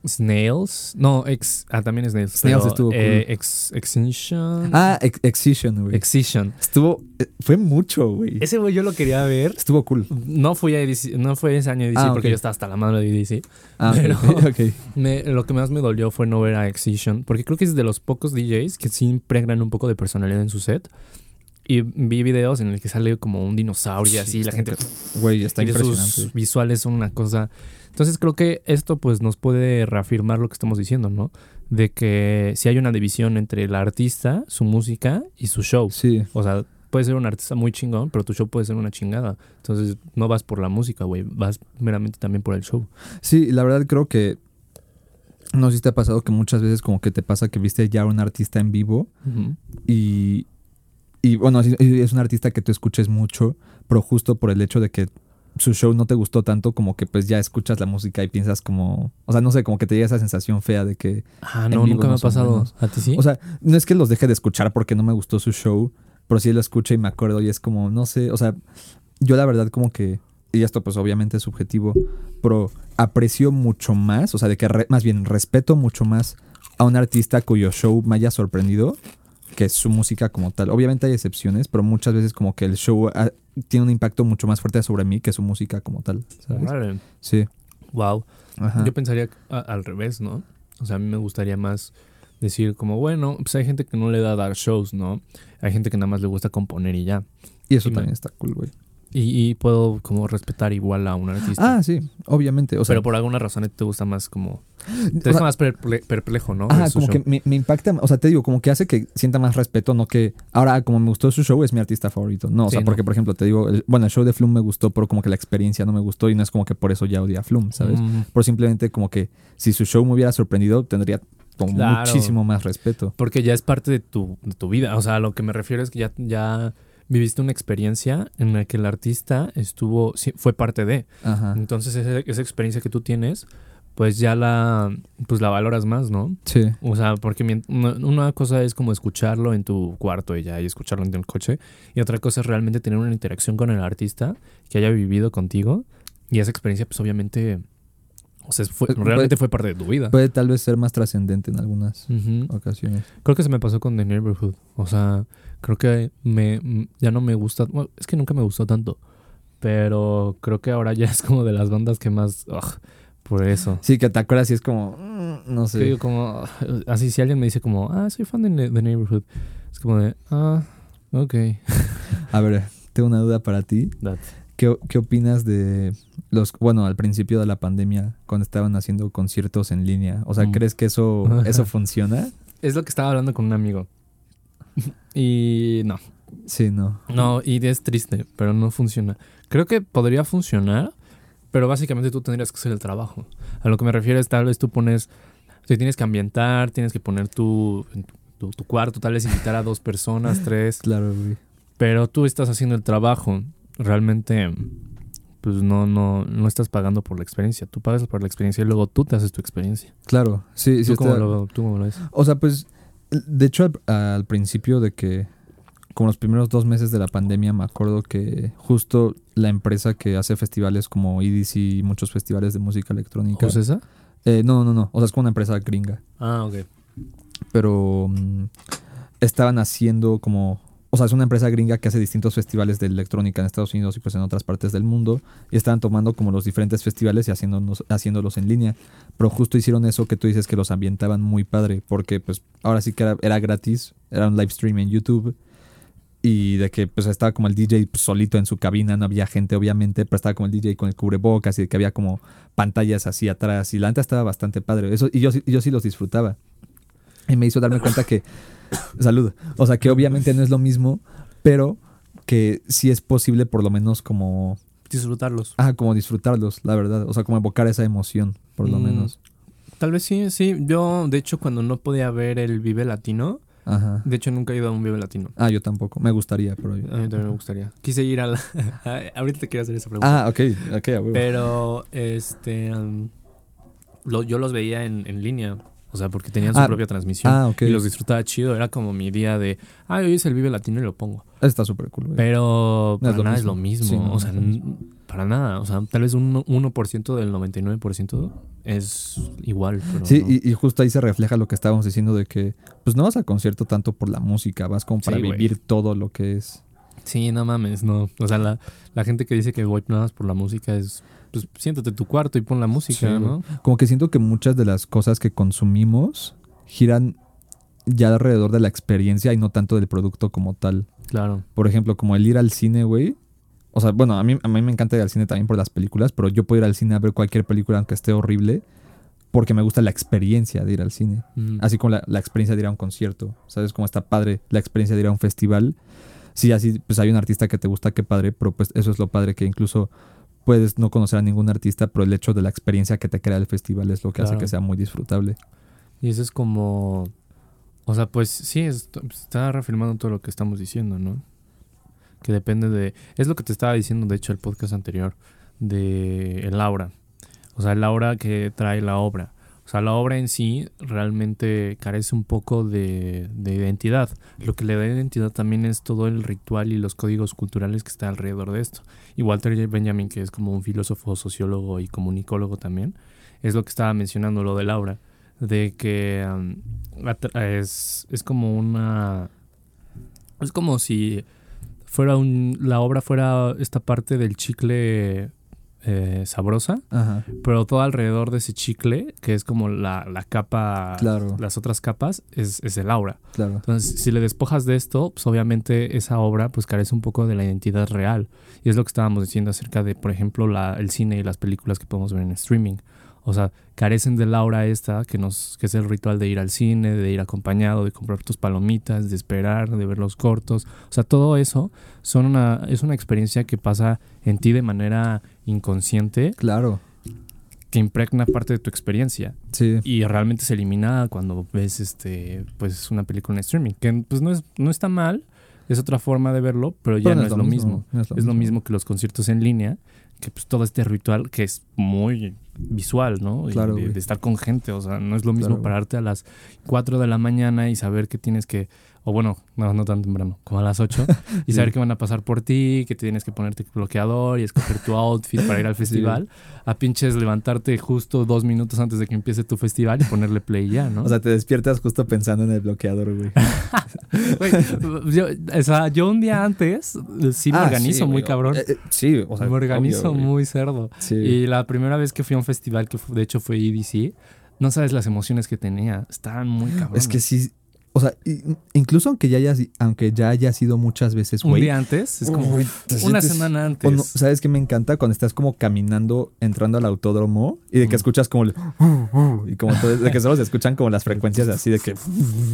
Snails. No, ex. Ah, también Snails. Snails pero, estuvo cool. eh, ex, Extinction. Ah, Ex- Excision, güey. Excision. Estuvo. eh, Fue mucho, güey. Ese güey yo lo quería ver. Estuvo cool. No fui a EDC, no fue ese año EDC Ah, porque ok. yo estaba hasta la mano de EDC. Ah, Pero- ok, ok. Me- lo que más me dolió fue no ver a Excision, porque creo que es de los pocos DJs que sí impregnan un poco de personalidad en su set. Y vi videos en el que sale como un dinosaurio y así, Sí, la gente Güey, está y de impresionante. sus visuales son una cosa. Entonces creo que esto pues nos puede reafirmar lo que estamos diciendo, ¿no? De que si hay una división entre el artista, su música y su show. Sí. O sea, puede ser un artista muy chingón, pero tu show puede ser una chingada. Entonces no vas por la música, güey, vas meramente también por el show. Sí, la verdad creo que. No sé si te ha pasado que muchas veces como que te pasa que viste ya a un artista en vivo y, y bueno, es un artista que tú escuches mucho, pero justo por el hecho de que su show no te gustó tanto, como que pues ya escuchas la música y piensas como, o sea, no sé, como que te llega esa sensación fea de que, Ah, no, nunca me ha pasado. buenos. ¿A ti sí? o sea, no es que los deje de escuchar porque no me gustó su show, pero sí lo escucho y me acuerdo y es como, no sé, o sea, yo la verdad como que, y esto pues obviamente es subjetivo, pero aprecio mucho más, o sea, de que re- más bien respeto mucho más a un artista cuyo show me haya sorprendido que su música como tal. Obviamente hay excepciones, pero muchas veces como que el show tiene un impacto mucho más fuerte sobre mí que su música como tal. Sí. Wow. Ajá. Yo pensaría a- al revés, ¿no? O sea, a mí me gustaría más decir como, bueno, pues hay gente que no le da dar shows, ¿no? Hay gente que nada más le gusta componer y ya. Y eso y me- también está cool, güey. Y, y puedo como respetar igual a un artista. Ah, sí, obviamente. O sea, pero por alguna razón te gusta más como... Te deja más perple- perplejo, ¿no? Su como show. que me, me impacta, o sea, te digo, como que hace que sienta más respeto, no que ahora como me gustó su show es mi artista favorito. No, o Sí, sea, no. porque por ejemplo te digo, el- bueno, el show de Flum me gustó, pero como que la experiencia no me gustó y no es como que por eso ya odia a Flum, ¿sabes? Mm, Por simplemente como que si su show me hubiera sorprendido, tendría Claro. muchísimo más respeto. porque ya es parte de tu, de tu vida. O sea, a lo que me refiero es que ya, ya viviste una experiencia en la que el artista estuvo... fue parte de... Ajá. Entonces esa, esa experiencia que tú tienes, pues ya la, pues la valoras más, ¿no? Sí. O sea, porque una cosa es como escucharlo en tu cuarto y ya, y escucharlo en el coche, y otra cosa es realmente tener una interacción con el artista que haya vivido contigo, y esa experiencia, pues obviamente, o sea, fue- Pues, realmente fue parte de tu vida. Puede tal vez ser más trascendente en algunas ocasiones. Creo que se me pasó con The Neighborhood. O sea, creo que me ya no me gusta. bueno, es que nunca me gustó tanto. Pero creo que ahora ya es como de las bandas que más. ugh, por eso. Sí, que te acuerdas y es como, mm, no sé. digo como. Así, si alguien me dice como, ah, soy fan de Ne- The Neighborhood. Es como de, ah, ok. A ver, tengo una duda para ti. That. ¿Qué, qué opinas de los, bueno, al principio de la pandemia, cuando estaban haciendo conciertos en línea? O sea, Mm. ¿crees que eso, eso funciona? Es lo que estaba hablando con un amigo. y no. Sí, no. No, y es triste, pero no funciona. Creo que podría funcionar, pero básicamente tú tendrías que hacer el trabajo. A lo que me refiero es tal vez tú pones, te tienes que ambientar, tienes que poner tu, tu, tu cuarto, tal vez invitar a dos personas, tres, Claro, güey. pero tú estás haciendo el trabajo. Realmente, pues no, no, no estás pagando por la experiencia. Tú pagas por la experiencia y luego tú te haces tu experiencia. Claro, sí, sí. ¿Tú, cómo lo, ¿Tú cómo lo ves? O sea, pues, de hecho, al, al principio de que, como los primeros dos meses de la pandemia, me acuerdo que justo la empresa que hace festivales como EDC y muchos festivales de música electrónica. ¿José esa? Eh, no, no, no. O sea, es como una empresa gringa. Ah, ok. pero mm, estaban haciendo como, o sea, es una empresa gringa que hace distintos festivales de electrónica en Estados Unidos y pues en otras partes del mundo y estaban tomando como los diferentes festivales y haciéndolos en línea, pero justo hicieron eso que tú dices que los ambientaban muy padre porque pues ahora sí que era, gratis, era un live stream en YouTube y de que pues estaba como el DJ solito en su cabina, no había gente obviamente, pero estaba como el DJ con el cubrebocas y de que había como pantallas así atrás y la neta estaba bastante padre, eso y yo sí los disfrutaba. Y me hizo darme cuenta que, salud, o sea que obviamente no es lo mismo, pero que sí es posible por lo menos como, Disfrutarlos. ah, como disfrutarlos, la verdad, o sea como evocar esa emoción, por lo Mm. menos. Tal vez sí, sí. Yo, de hecho, cuando no podía ver el Vive Latino, Ajá. de hecho nunca he ido a un Vive Latino. Ah, yo tampoco, me gustaría, pero... A mí también me gustaría. Quise ir a la... Ahorita te quiero hacer esa pregunta. Ah, ok, ok, a huevo. Pero, este... um, lo- yo los veía en, en línea. O sea, porque tenían su Ah, propia transmisión. Ah. Y los disfrutaba chido. Era como mi día de, ah, hoy es el Vive Latino y lo pongo. Está súper cool, güey. Pero para nada es lo mismo. Sí, no, o sea, no para nada. O sea, tal vez un 1% del 99% es igual. Pero Sí, no. y, y justo ahí se refleja lo que estábamos diciendo de que, pues no vas al concierto tanto por la música, vas como para Sí, vivir todo lo que es. Sí, no mames, no. O sea, la, la gente que dice que voy nada más por la música es, pues siéntate en tu cuarto y pon la música, Sí, ¿no? Como que siento que muchas de las cosas que consumimos giran ya alrededor de la experiencia y no tanto del producto como tal. Claro. Por ejemplo, como el ir al cine, güey. O sea, bueno, a mí, a mí me encanta ir al cine también por las películas, pero yo puedo ir al cine a ver cualquier película aunque esté horrible porque me gusta la experiencia de ir al cine. Mm. Así como la, la experiencia de ir a un concierto. ¿Sabes? Como está padre la experiencia de ir a un festival. Sí, así, pues hay un artista que te gusta, qué padre, pero pues eso es lo padre que incluso puedes no conocer a ningún artista, pero el hecho de la experiencia que te crea el festival es lo que hace que sea muy disfrutable. Y eso es como. O sea, pues sí, es- está reafirmando todo lo que estamos diciendo, ¿no? Que depende de. Es lo que te estaba diciendo, de hecho, el podcast anterior, de el aura. O sea, el aura que trae la obra. Sea, la obra en sí realmente carece un poco de, de identidad. Lo que le da identidad también es todo el ritual y los códigos culturales que está alrededor de esto. Y Walter J. Benjamin, que es como un filósofo, sociólogo y comunicólogo también, es lo que estaba mencionando, lo del aura de que es, es como una es como si fuera un la obra fuera esta parte del chicle eh, sabrosa Ajá. pero todo alrededor de ese chicle que es como la, la capa Claro. las otras capas es, es el aura Claro. entonces si le despojas de esto pues obviamente esa obra pues carece un poco de la identidad real y es lo que estábamos diciendo acerca de por ejemplo la, el cine y las películas que podemos ver en streaming o sea, carecen de la aura esta, que, nos, que es el ritual de ir al cine, de ir acompañado, de comprar tus palomitas, de esperar, de ver los cortos. O sea, todo eso son una, es una experiencia que pasa en ti de manera inconsciente, Claro. que impregna parte de tu experiencia. Sí. Y realmente se elimina cuando ves este, pues, una película en streaming. Que pues no, es, no está mal, es otra forma de verlo, pero ya Pero no, es lo mismo. no Es lo mismo que los conciertos en línea, que pues todo este ritual que es muy visual, ¿no? Claro, de, estar con gente, o sea, no es lo mismo Claro, pararte a las 4 de la mañana y saber que tienes que, o bueno, no, no tan temprano, como a las 8, y Sí. saber que van a pasar por ti, que tienes que ponerte bloqueador y escoger tu outfit para ir al festival, a pinches levantarte justo dos minutos antes de que empiece tu festival y ponerle play ya, ¿no? O sea, te despiertas justo pensando en el bloqueador, güey. Güey, yo, o sea, yo un día antes sí me Ah, organizo sí, muy güey. cabrón. Eh, eh, sí, o sea, me organizo obvio, muy cerdo. Sí. Y la primera vez que fui a un festival, que de hecho fue EDC, no sabes las emociones que tenía. Estaban muy cabrón. Es que sí. O sea, incluso aunque ya haya, aunque ya haya sido muchas veces, un güey. día antes, es como Uy, una sientes- semana antes. no, ¿Sabes qué me encanta? Cuando estás como caminando, entrando al autódromo y de que escuchas como el... Y como todo, de que solo se escuchan como las frecuencias así de que...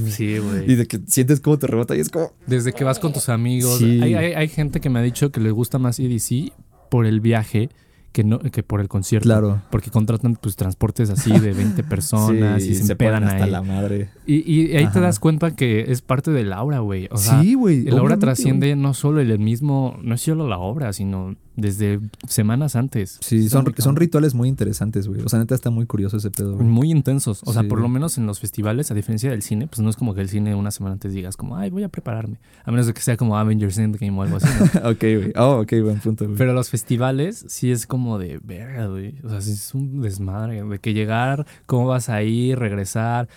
Sí, Y güey. de que sientes como te rebota y es como... Desde que vas con tus amigos. Sí. Hay, hay- hay gente que me ha dicho que le gusta más EDC por el viaje que, no, que por el concierto. Claro. Porque contratan pues transportes así de 20 personas Sí, y se, ponen empedan hasta ahí. la madre. Y, y ahí te das cuenta que es parte de la obra, güey. O sea, sí, güey. El obra trasciende no solo el mismo, no es solo la obra, sino desde semanas antes. Sí, son, son rituales muy interesantes, güey. O sea, neta está muy curioso ese pedo, güey. muy intensos. O sea, por lo menos en los festivales, a diferencia del cine, pues no es como que el cine una semana antes digas como, ay, voy a prepararme. A menos de que sea como Avengers Endgame o algo así, ¿no? ok, güey. Oh, ok, buen punto, güey. Pero los festivales sí es como de verga, güey. O sea, sí es un desmadre. De que llegar, cómo vas a ir, regresar.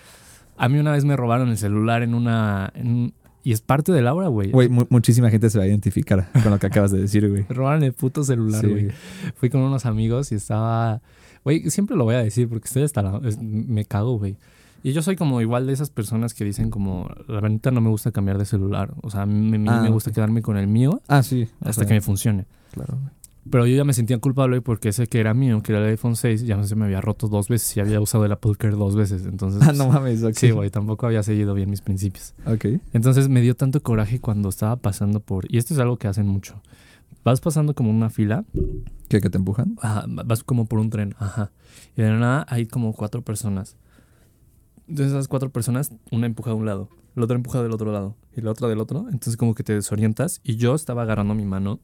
A mí una vez me robaron el celular en una... en- y es parte de la obra, güey. Güey, mu- muchísima gente se va a identificar con lo que acabas de decir, güey. Robaron el puto celular, Sí. güey. Fui con unos amigos y estaba. Güey, siempre lo voy a decir porque estoy hasta la- Me cago, güey. Y yo soy como igual de esas personas que dicen como, la verdad no me gusta cambiar de celular. O sea, a mí, me- Ah, me gusta quedarme con el mío Ah, sí. o hasta sea, que me funcione. Claro, güey. Pero yo ya me sentía culpable porque ese que era mío, que era el iPhone 6, ya se me había roto dos veces y había usado el Apple Care dos veces. Entonces, Ah, no mames, ok. sí, güey, tampoco había seguido bien mis principios. Ok. Entonces me dio tanto coraje cuando estaba pasando por... Y esto es algo que hacen mucho. Vas pasando como una fila ¿Qué, que te empujan? Ajá, vas como por un tren, ajá. Y de nada hay como cuatro personas. De esas cuatro personas, una empuja de un lado, la otra empuja del otro lado y la otra del otro. Entonces como que te desorientas y yo estaba agarrando mi mano,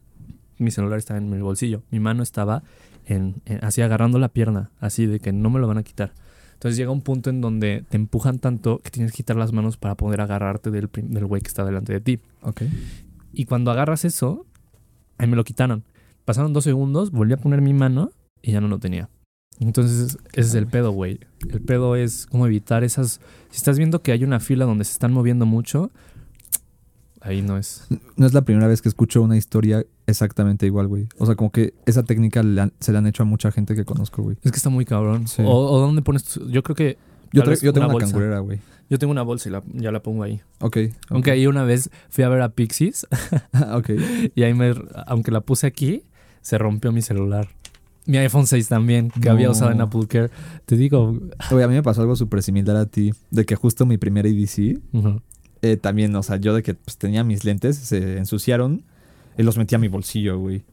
mi celular estaba en el bolsillo, mi mano estaba en, en- así agarrando la pierna, así de que no me lo van a quitar. Entonces llega un punto en donde te empujan tanto que tienes que quitar las manos para poder agarrarte del, del güey que está delante de ti. Ok. Y cuando agarras eso, ahí me lo quitaron. Pasaron dos segundos, volví a poner mi mano y ya no lo tenía. Entonces, ese es el pedo, güey. El pedo es cómo evitar esas... Si estás viendo que hay una fila donde se están moviendo mucho, ahí no es. No es la primera vez que escucho una historia exactamente igual, güey. O sea, como que esa técnica le han- se la han hecho a mucha gente que conozco, güey. Es que está muy cabrón. Sí. O, o dónde pones... tu- Yo creo que... Yo, tra- yo tengo una una, cangurera, güey. Yo tengo una bolsa y la- ya la pongo ahí. Ok. Aunque ahí una vez fui a ver a Pixies ok. y ahí me... Aunque la puse aquí, se rompió mi celular. Mi iPhone 6 también, que había usado en Apple Care. Te digo... Güey, a mí me pasó algo súper similar a ti. De que justo mi primer ADC, ujú. eh, también, o sea, yo de que pues, tenía mis lentes, se ensuciaron y los metí a mi bolsillo, güey.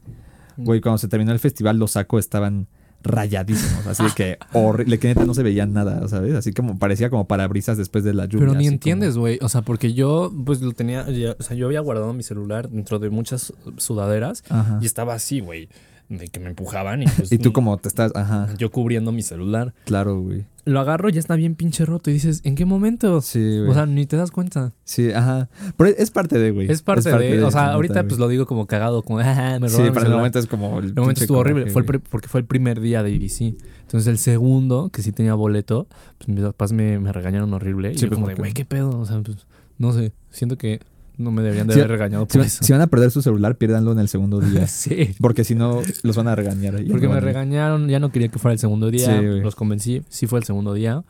Güey, cuando se terminó el festival, los saco estaban rayadísimos. Así de que horrible, que neta no se veía nada, ¿sabes? Así como parecía como parabrisas después de la lluvia. Pero ni entiendes, güey. O sea, porque yo, pues lo tenía. ya- o sea, yo había guardado mi celular dentro de muchas sudaderas Ajá. y estaba así, güey. De que me empujaban y pues. Y tú como te estás, ajá, Yo cubriendo mi celular. claro, güey. Lo agarro y ya está bien pinche roto. Y dices, ¿en qué momento? Sí, güey. O sea, ni te das cuenta. sí, ajá. Pero es parte de, güey. Es parte, de, O sea, ahorita pues lo digo como cagado, como, ah, me robaron Sí, mi para el celular". momento es como. El momento estuvo horrible, fue el porque fue el primer día de IBC. Entonces el segundo, que sí tenía boleto, pues mis papás me, me regañaron horrible. Y Sí, yo pues, como de, güey, ¿qué pedo? O sea, pues, no sé, siento que no me deberían de haber regañado Si, por van- eso. si van a perder su celular, piérdanlo en el segundo día. sí. Porque si no, los van a regañar. Porque no me regañaron, ya no quería que fuera el segundo día. Sí, los convencí, sí fue el segundo día.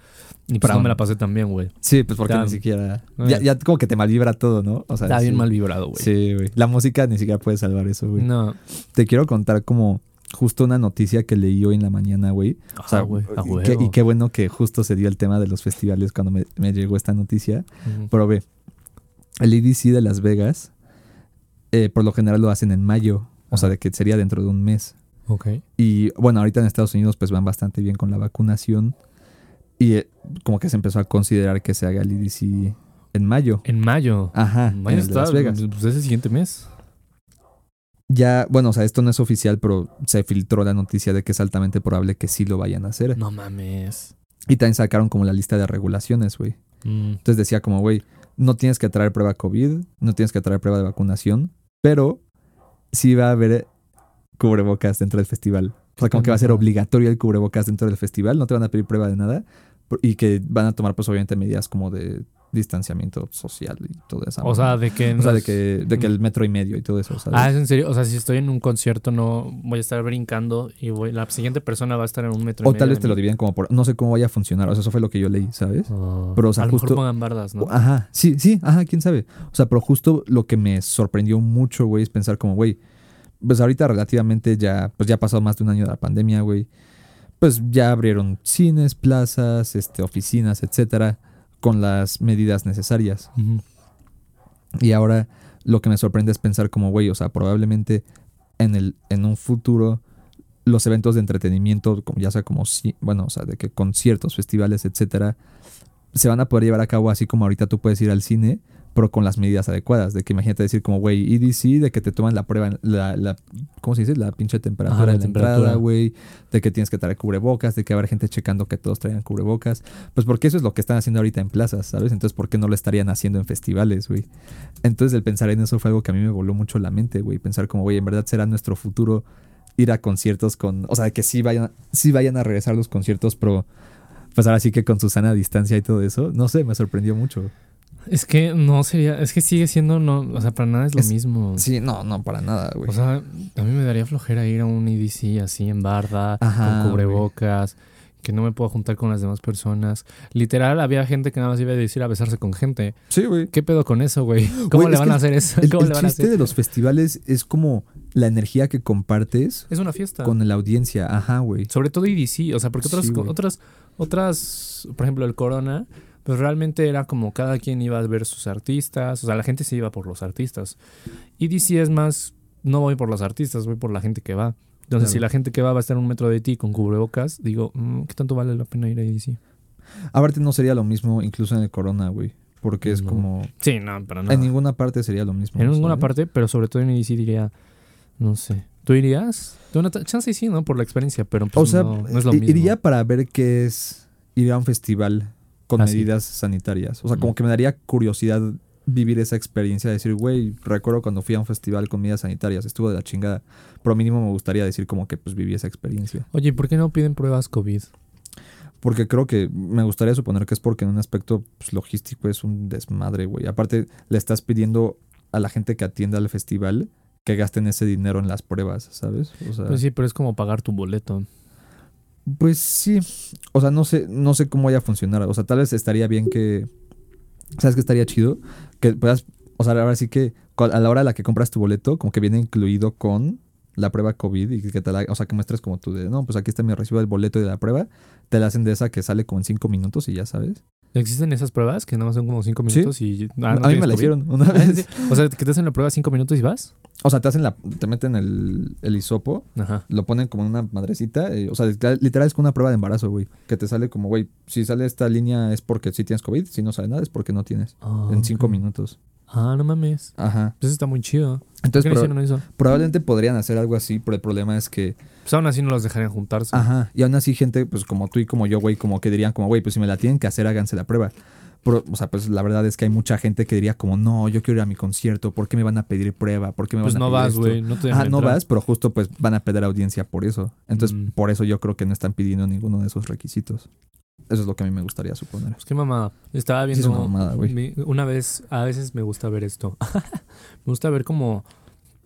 Y pues no me la pasé tan bien, güey. Sí, pues porque Ya- ni siquiera. Ya, como que te malvibra todo, ¿no? O sea, Está bien mal vibrado, güey. Sí, güey. La música ni siquiera puede salvar eso, güey. No. Te quiero contar como justo una noticia que leí hoy en la mañana, güey. O sea, Ajá, güey, y qué- huevo. y qué bueno que justo se dio el tema de los festivales cuando me, me llegó esta noticia. Pero ve, el EDC de Las Vegas, eh, por lo general lo hacen en mayo. O sea, de que sería dentro de un mes. Ok. Y bueno, ahorita en Estados Unidos pues van bastante bien con la vacunación. Y eh, como que se empezó a considerar que se haga el EDC en mayo. En mayo. Ajá, En mayo en está, Las Vegas. pues ese siguiente mes. Ya, bueno, o sea, esto no es oficial, pero se filtró la noticia de que es altamente probable que sí lo vayan a hacer. No mames. Y también sacaron como la lista de regulaciones, güey. Mm. Entonces decía como, güey, no tienes que traer prueba COVID, no tienes que traer prueba de vacunación, pero sí va a haber cubrebocas dentro del festival. O sea, como que va a ser obligatorio el cubrebocas dentro del festival, no te van a pedir prueba de nada y que van a tomar pues obviamente medidas como de distanciamiento social y todo eso. O sea, de que. o sea, de que, de que el metro y medio y todo eso, ¿sabes? Ah, ¿es en serio? O sea, si estoy en un concierto, no voy a estar brincando y voy, la siguiente persona va a estar en un metro y o medio tal vez te lo dividen como por... No sé cómo vaya a funcionar, o sea, eso fue lo que yo leí, ¿sabes? Ah. Pero, o sea, a lo mejor pongan bardas, ¿no? Ajá, sí, sí, ajá, quién sabe. O sea, pero justo lo que me sorprendió mucho, güey, es pensar como, güey, pues ahorita relativamente ya, pues ya ha pasado más de un año de la pandemia, güey. Pues ya abrieron cines, plazas, este, oficinas, etcétera, con las medidas necesarias. Y ahora lo que me sorprende es pensar como, güey, o sea, probablemente en, el, en un futuro los eventos de entretenimiento, como ya sea como, bueno, o sea, de que conciertos, festivales, etcétera, se van a poder llevar a cabo así como ahorita tú puedes ir al cine, pero con las medidas adecuadas. De que imagínate decir como, güey, EDC, de que te toman la prueba, la, la ¿cómo se dice? La pinche temperatura Ajá, la de la temperatura. entrada, güey. De que tienes que traer cubrebocas, de que a haber gente checando que todos traigan cubrebocas. Pues porque eso es lo que están haciendo ahorita en plazas, ¿sabes? Entonces, ¿por qué no lo estarían haciendo en festivales, güey? Entonces, el pensar en eso fue algo que a mí me voló mucho la mente, güey. Pensar como, güey, en verdad será nuestro futuro ir a conciertos con... O sea, que sí vayan, sí vayan a regresar los conciertos, pero... Pues ahora sí que con su sana distancia y todo eso. No sé, me sorprendió mucho. Es que no sería, es que sigue siendo, no, o sea, para nada es lo Es- mismo. Sí, no, no, para nada, güey. O sea, a mí me daría flojera ir a un EDC así en barda, Ajá, con cubrebocas, que no me puedo juntar con las demás personas. Literal, había gente que nada más iba a decir a besarse con gente. sí, güey. ¿Qué pedo con eso, güey? ¿Cómo Güey, le van a hacer eso? El, ¿Cómo el le van a chiste hacer? de los festivales es como la energía que compartes Es una fiesta. con la audiencia. Ajá, güey. Sobre todo EDC, o sea, porque otras, Sí, otras, otras, por ejemplo, el Corona, pues realmente era como cada quien iba a ver sus artistas, o sea, la gente se iba por los artistas. EDC es más, no voy por los artistas, voy por la gente que va. Entonces, Claro. si la gente que va va a estar un metro de ti con cubrebocas, digo, mm, ¿qué tanto vale la pena ir a EDC? Aparte no sería lo mismo incluso en el Corona, güey. Porque es No. como... Sí, no, para nada. En ninguna parte sería lo mismo. En ninguna parte, pero sobre todo en EDC diría, no sé. ¿Tú irías? Chance y sí, ¿no? Por la experiencia, pero pues O sea, no, no es lo mismo. iría para ver qué es ir a un festival con medidas sanitarias. O sea, como que me daría curiosidad vivir esa experiencia de decir, güey, recuerdo cuando fui a un festival con medidas sanitarias, estuvo de la chingada. Pero mínimo me gustaría decir como que pues viví esa experiencia. Oye, ¿y ¿por qué no piden pruebas COVID? Porque creo que me gustaría suponer que es porque en un aspecto pues, logístico es un desmadre, güey. Aparte, le estás pidiendo a la gente que atienda al festival que gasten ese dinero en las pruebas, ¿sabes? O sea, Pues sí, pero es como pagar tu boleto. Pues sí. O sea, no sé, no sé cómo vaya a funcionar. O sea, tal vez estaría bien que. ¿Sabes qué estaría chido? Que puedas. O sea, ahora sí que a la hora de la que compras tu boleto, como que viene incluido con la prueba COVID y que te la. O sea, que muestres como tú de. No, pues aquí está mi recibo del boleto y de la prueba. Te la hacen de esa que sale como en cinco minutos y ya sabes. ¿Existen esas pruebas que nada más son como cinco minutos y... ah, ¿no a mí me la hicieron una Ah, vez. sí. O sea, que te hacen la prueba cinco minutos y vas. O sea, te hacen la. Te meten el, el hisopo Ajá. lo ponen como en una madrecita. eh, o sea, literal es como una prueba de embarazo, güey. Que te sale como, güey, si sale esta línea es porque sí tienes COVID, si no sale nada es porque no tienes. en cinco minutos. Ah, no mames. Ajá. Pues está muy chido. ¿Por qué Entonces, no hicieron eso? probablemente podrían hacer algo así, pero el problema es que, Pues aún así no los dejarían juntarse. ajá, y aún así gente, pues como tú y como yo, güey, como que dirían como, güey, pues si me la tienen que hacer, háganse la prueba. Pero, o sea, pues la verdad es que hay mucha gente que diría como, no, yo quiero ir a mi concierto, ¿por qué me van a pedir prueba? ¿Por qué me Pues van a no pedir vas, esto?". güey. No te Ah, no entrar. vas, pero justo pues van a pedir audiencia por eso. Entonces, Mm. por eso yo creo que no están pidiendo ninguno de esos requisitos. Eso es lo que a mí me gustaría suponer. Pues qué mamada. Estaba Sí, es viendo. una mamada, güey. una vez, a veces me gusta ver esto. me gusta ver como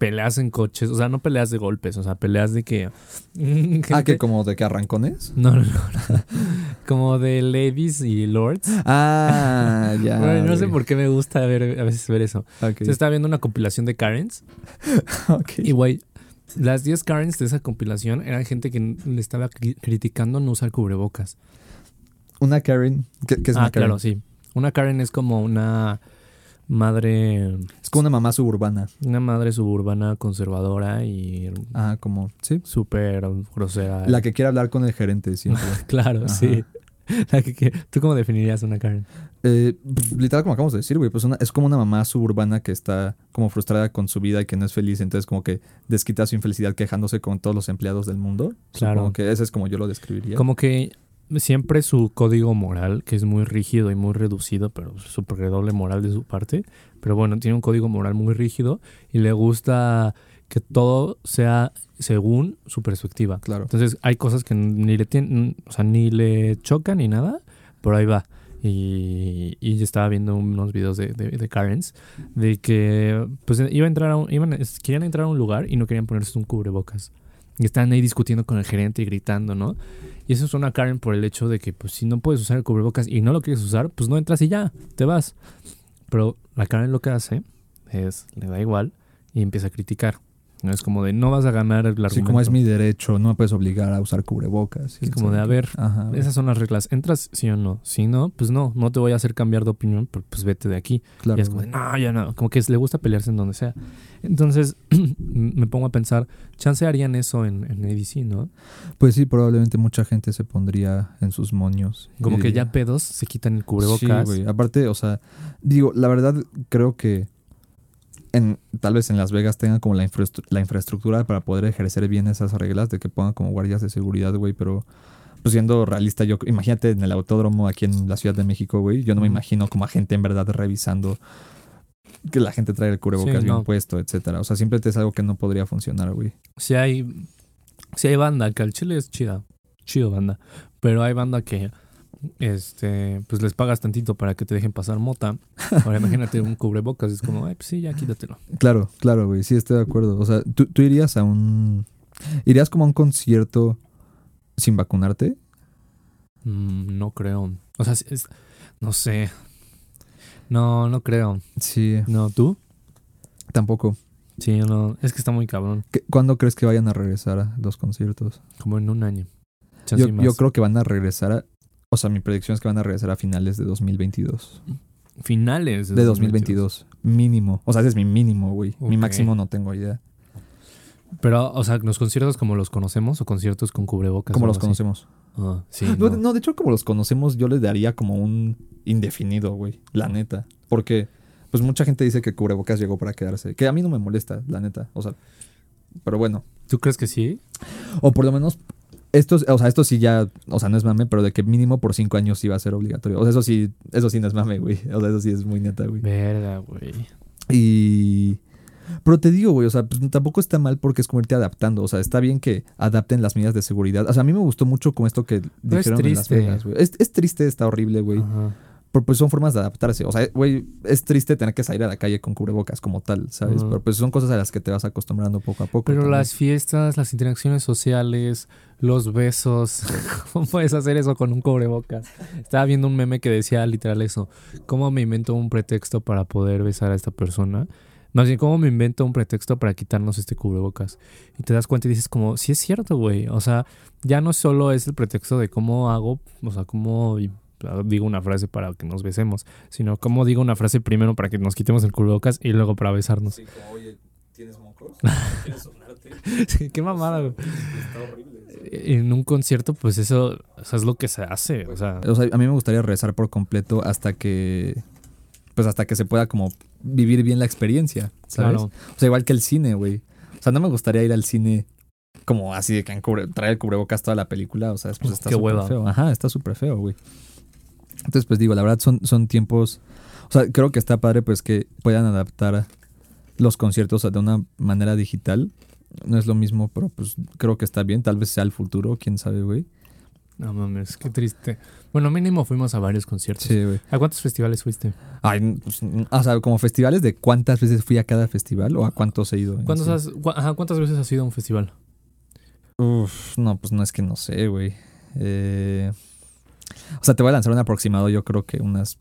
peleas en coches. O sea, no peleas de golpes, o sea, peleas de que. Ah, que como de que arrancones. No, no, no. como de ladies y lords. Ah, ya. No sé por qué me gusta ver, a veces ver eso. Ok. Se estaba viendo una compilación de Karens. Y güey, las 10 Karens de esa compilación eran gente que le estaba cri- criticando no usar cubrebocas. Una Karen. ¿Qué, qué es ah, una Karen? claro, sí. Una Karen es como una madre, Es como una mamá suburbana. una madre suburbana conservadora y Ah, como. Sí. súper grosera. La que quiere hablar con el gerente siempre. Claro, Ajá. sí. La que, que- ¿Tú cómo definirías una Karen? Eh, literal, como acabamos de decir, güey, pues una- es como una mamá suburbana que está como frustrada con su vida y que no es feliz, entonces como que desquita su infelicidad quejándose con todos los empleados del mundo. Claro. Como que ese es como yo lo describiría. Como que siempre su código moral, que es muy rígido y muy reducido, pero súper doble moral de su parte. Pero bueno, tiene un código moral muy rígido y le gusta que todo sea según su perspectiva. Claro. Entonces hay cosas que ni le tienen, o sea, ni le chocan ni nada, pero ahí va. Y, y yo estaba viendo unos videos de, de, de Karens de que pues iba a entrar a un, iban, querían entrar a un lugar y no querían ponerse un cubrebocas. Y estaban ahí discutiendo con el gerente y gritando, ¿no? Y eso es una Karen por el hecho de que pues si no puedes usar el cubrebocas y no lo quieres usar, pues no entras y ya, te vas. Pero la Karen lo que hace es, le da igual y empieza a criticar. No es como de, no vas a ganar el argumento. Así como es mi derecho, no me puedes obligar a usar cubrebocas. Es como de, a ver, Ajá. Esas son las reglas. ¿Entras sí o no? Si no, pues no, no te voy a hacer cambiar de opinión, pero pues vete de aquí. Claro, y es como de, no, ya no. Como que le gusta pelearse en donde sea. Entonces, me pongo a pensar, chance harían eso en, en ADC, ¿no? Pues sí, probablemente mucha gente se pondría en sus moños. Como que diría- ya pedos se quitan el cubrebocas. Sí, güey. Aparte, o sea, digo, la verdad creo que en, tal vez en Las Vegas tengan como la, infraestru- la infraestructura para poder ejercer bien esas reglas de que pongan como guardias de seguridad, güey, pero pues siendo realista, yo imagínate en el autódromo aquí en la Ciudad de México, güey, yo no me imagino como a gente en verdad revisando que la gente trae el cubrebocas Sí, bien no. puesto, etcétera. O sea, siempre es algo que no podría funcionar, güey. Si hay, si hay banda, que al chile es chida, chido banda, pero hay banda que, este, pues les pagas tantito para que te dejen pasar mota. Ahora imagínate un cubrebocas, es como, ay, pues sí, ya quítatelo. Claro, claro, güey, sí estoy de acuerdo. O sea, ¿tú, tú irías a un... ¿Irías como a un concierto sin vacunarte? Mm, no creo. O sea, es- no sé. No, no creo. Sí, No, ¿tú? tampoco. Sí, no. Es que está muy cabrón. ¿Qué- ¿Cuándo crees que vayan a regresar a los conciertos? Como en un año. Yo, yo creo que van a regresar a... O sea, mi predicción es que van a regresar a finales de 2022. Finales De 2022. Mínimo. O sea, ese es mi mínimo, güey. Mi máximo no tengo idea. Pero, o sea, los conciertos como los conocemos o conciertos con cubrebocas. Como los así? conocemos. Ah, sí. No, no. no, de hecho, como los conocemos, yo les daría como un indefinido, güey. La neta. Porque, pues mucha gente dice que cubrebocas llegó para quedarse. Que a mí no me molesta, la neta. O sea, pero bueno. ¿Tú crees que sí? O por lo menos, Esto, o sea, esto sí ya, o sea, no es mame, pero de que mínimo por cinco años iba a ser obligatorio. O sea, eso sí, eso sí no es mame, güey. O sea, eso sí es muy neta, güey. Verga, güey. Y. Pero te digo, güey, o sea, pues tampoco está mal porque es como irte adaptando. O sea, está bien que adapten las medidas de seguridad. O sea, a mí me gustó mucho como esto que es dijeron en Las. Vegas, güey. Es, es triste, está horrible, güey. Ajá. Pero pues son formas de adaptarse. O sea, güey, es triste tener que salir a la calle con cubrebocas como tal, ¿sabes? Pero pues son cosas a las que te vas acostumbrando poco a poco. Pero también. las fiestas, las interacciones sociales, los besos, ¿cómo puedes hacer eso con un cubrebocas? Estaba viendo un meme que decía literal eso. ¿Cómo me invento un pretexto para poder besar a esta persona? Más bien, ¿cómo me invento un pretexto para quitarnos este cubrebocas? Y te das cuenta y dices como, sí es cierto, güey. O sea, ya no solo es el pretexto de cómo hago, o sea, cómo digo una frase para que nos besemos, sino cómo digo una frase primero para que nos quitemos el cubrebocas y luego para besarnos. Sí, como, oye, ¿tienes mocos? ¿Quieres sonarte? Sí, qué mamada, güey. Está horrible. En un concierto, pues eso, o sea, es lo que se hace. O sea, O sea, a mí me gustaría rezar por completo hasta que. Pues hasta que se pueda como vivir bien la experiencia, ¿sabes? claro. O sea, igual que el cine, güey. O sea, no me gustaría ir al cine como así de que cubre- traer el cubrebocas toda la película. O sea, pues está súper feo. Ajá, está súper feo, güey. Entonces, pues digo, la verdad son, son tiempos. O sea, creo que está padre, pues que puedan adaptar los conciertos de una manera digital. No es lo mismo, pero pues creo que está bien. Tal vez sea el futuro, quién sabe, güey. No mames, qué triste. Bueno, mínimo fuimos a varios conciertos. Sí, güey. ¿A cuántos festivales fuiste? Ay, pues, o sea, como festivales, ¿de cuántas veces fui a cada festival o a cuántos he ido? ¿Cuántos has- ajá, ¿Cuántas veces has ido a un festival? Uf, no, pues no es que no sé, güey. Eh, o sea, te voy a lanzar un aproximado, yo creo que unas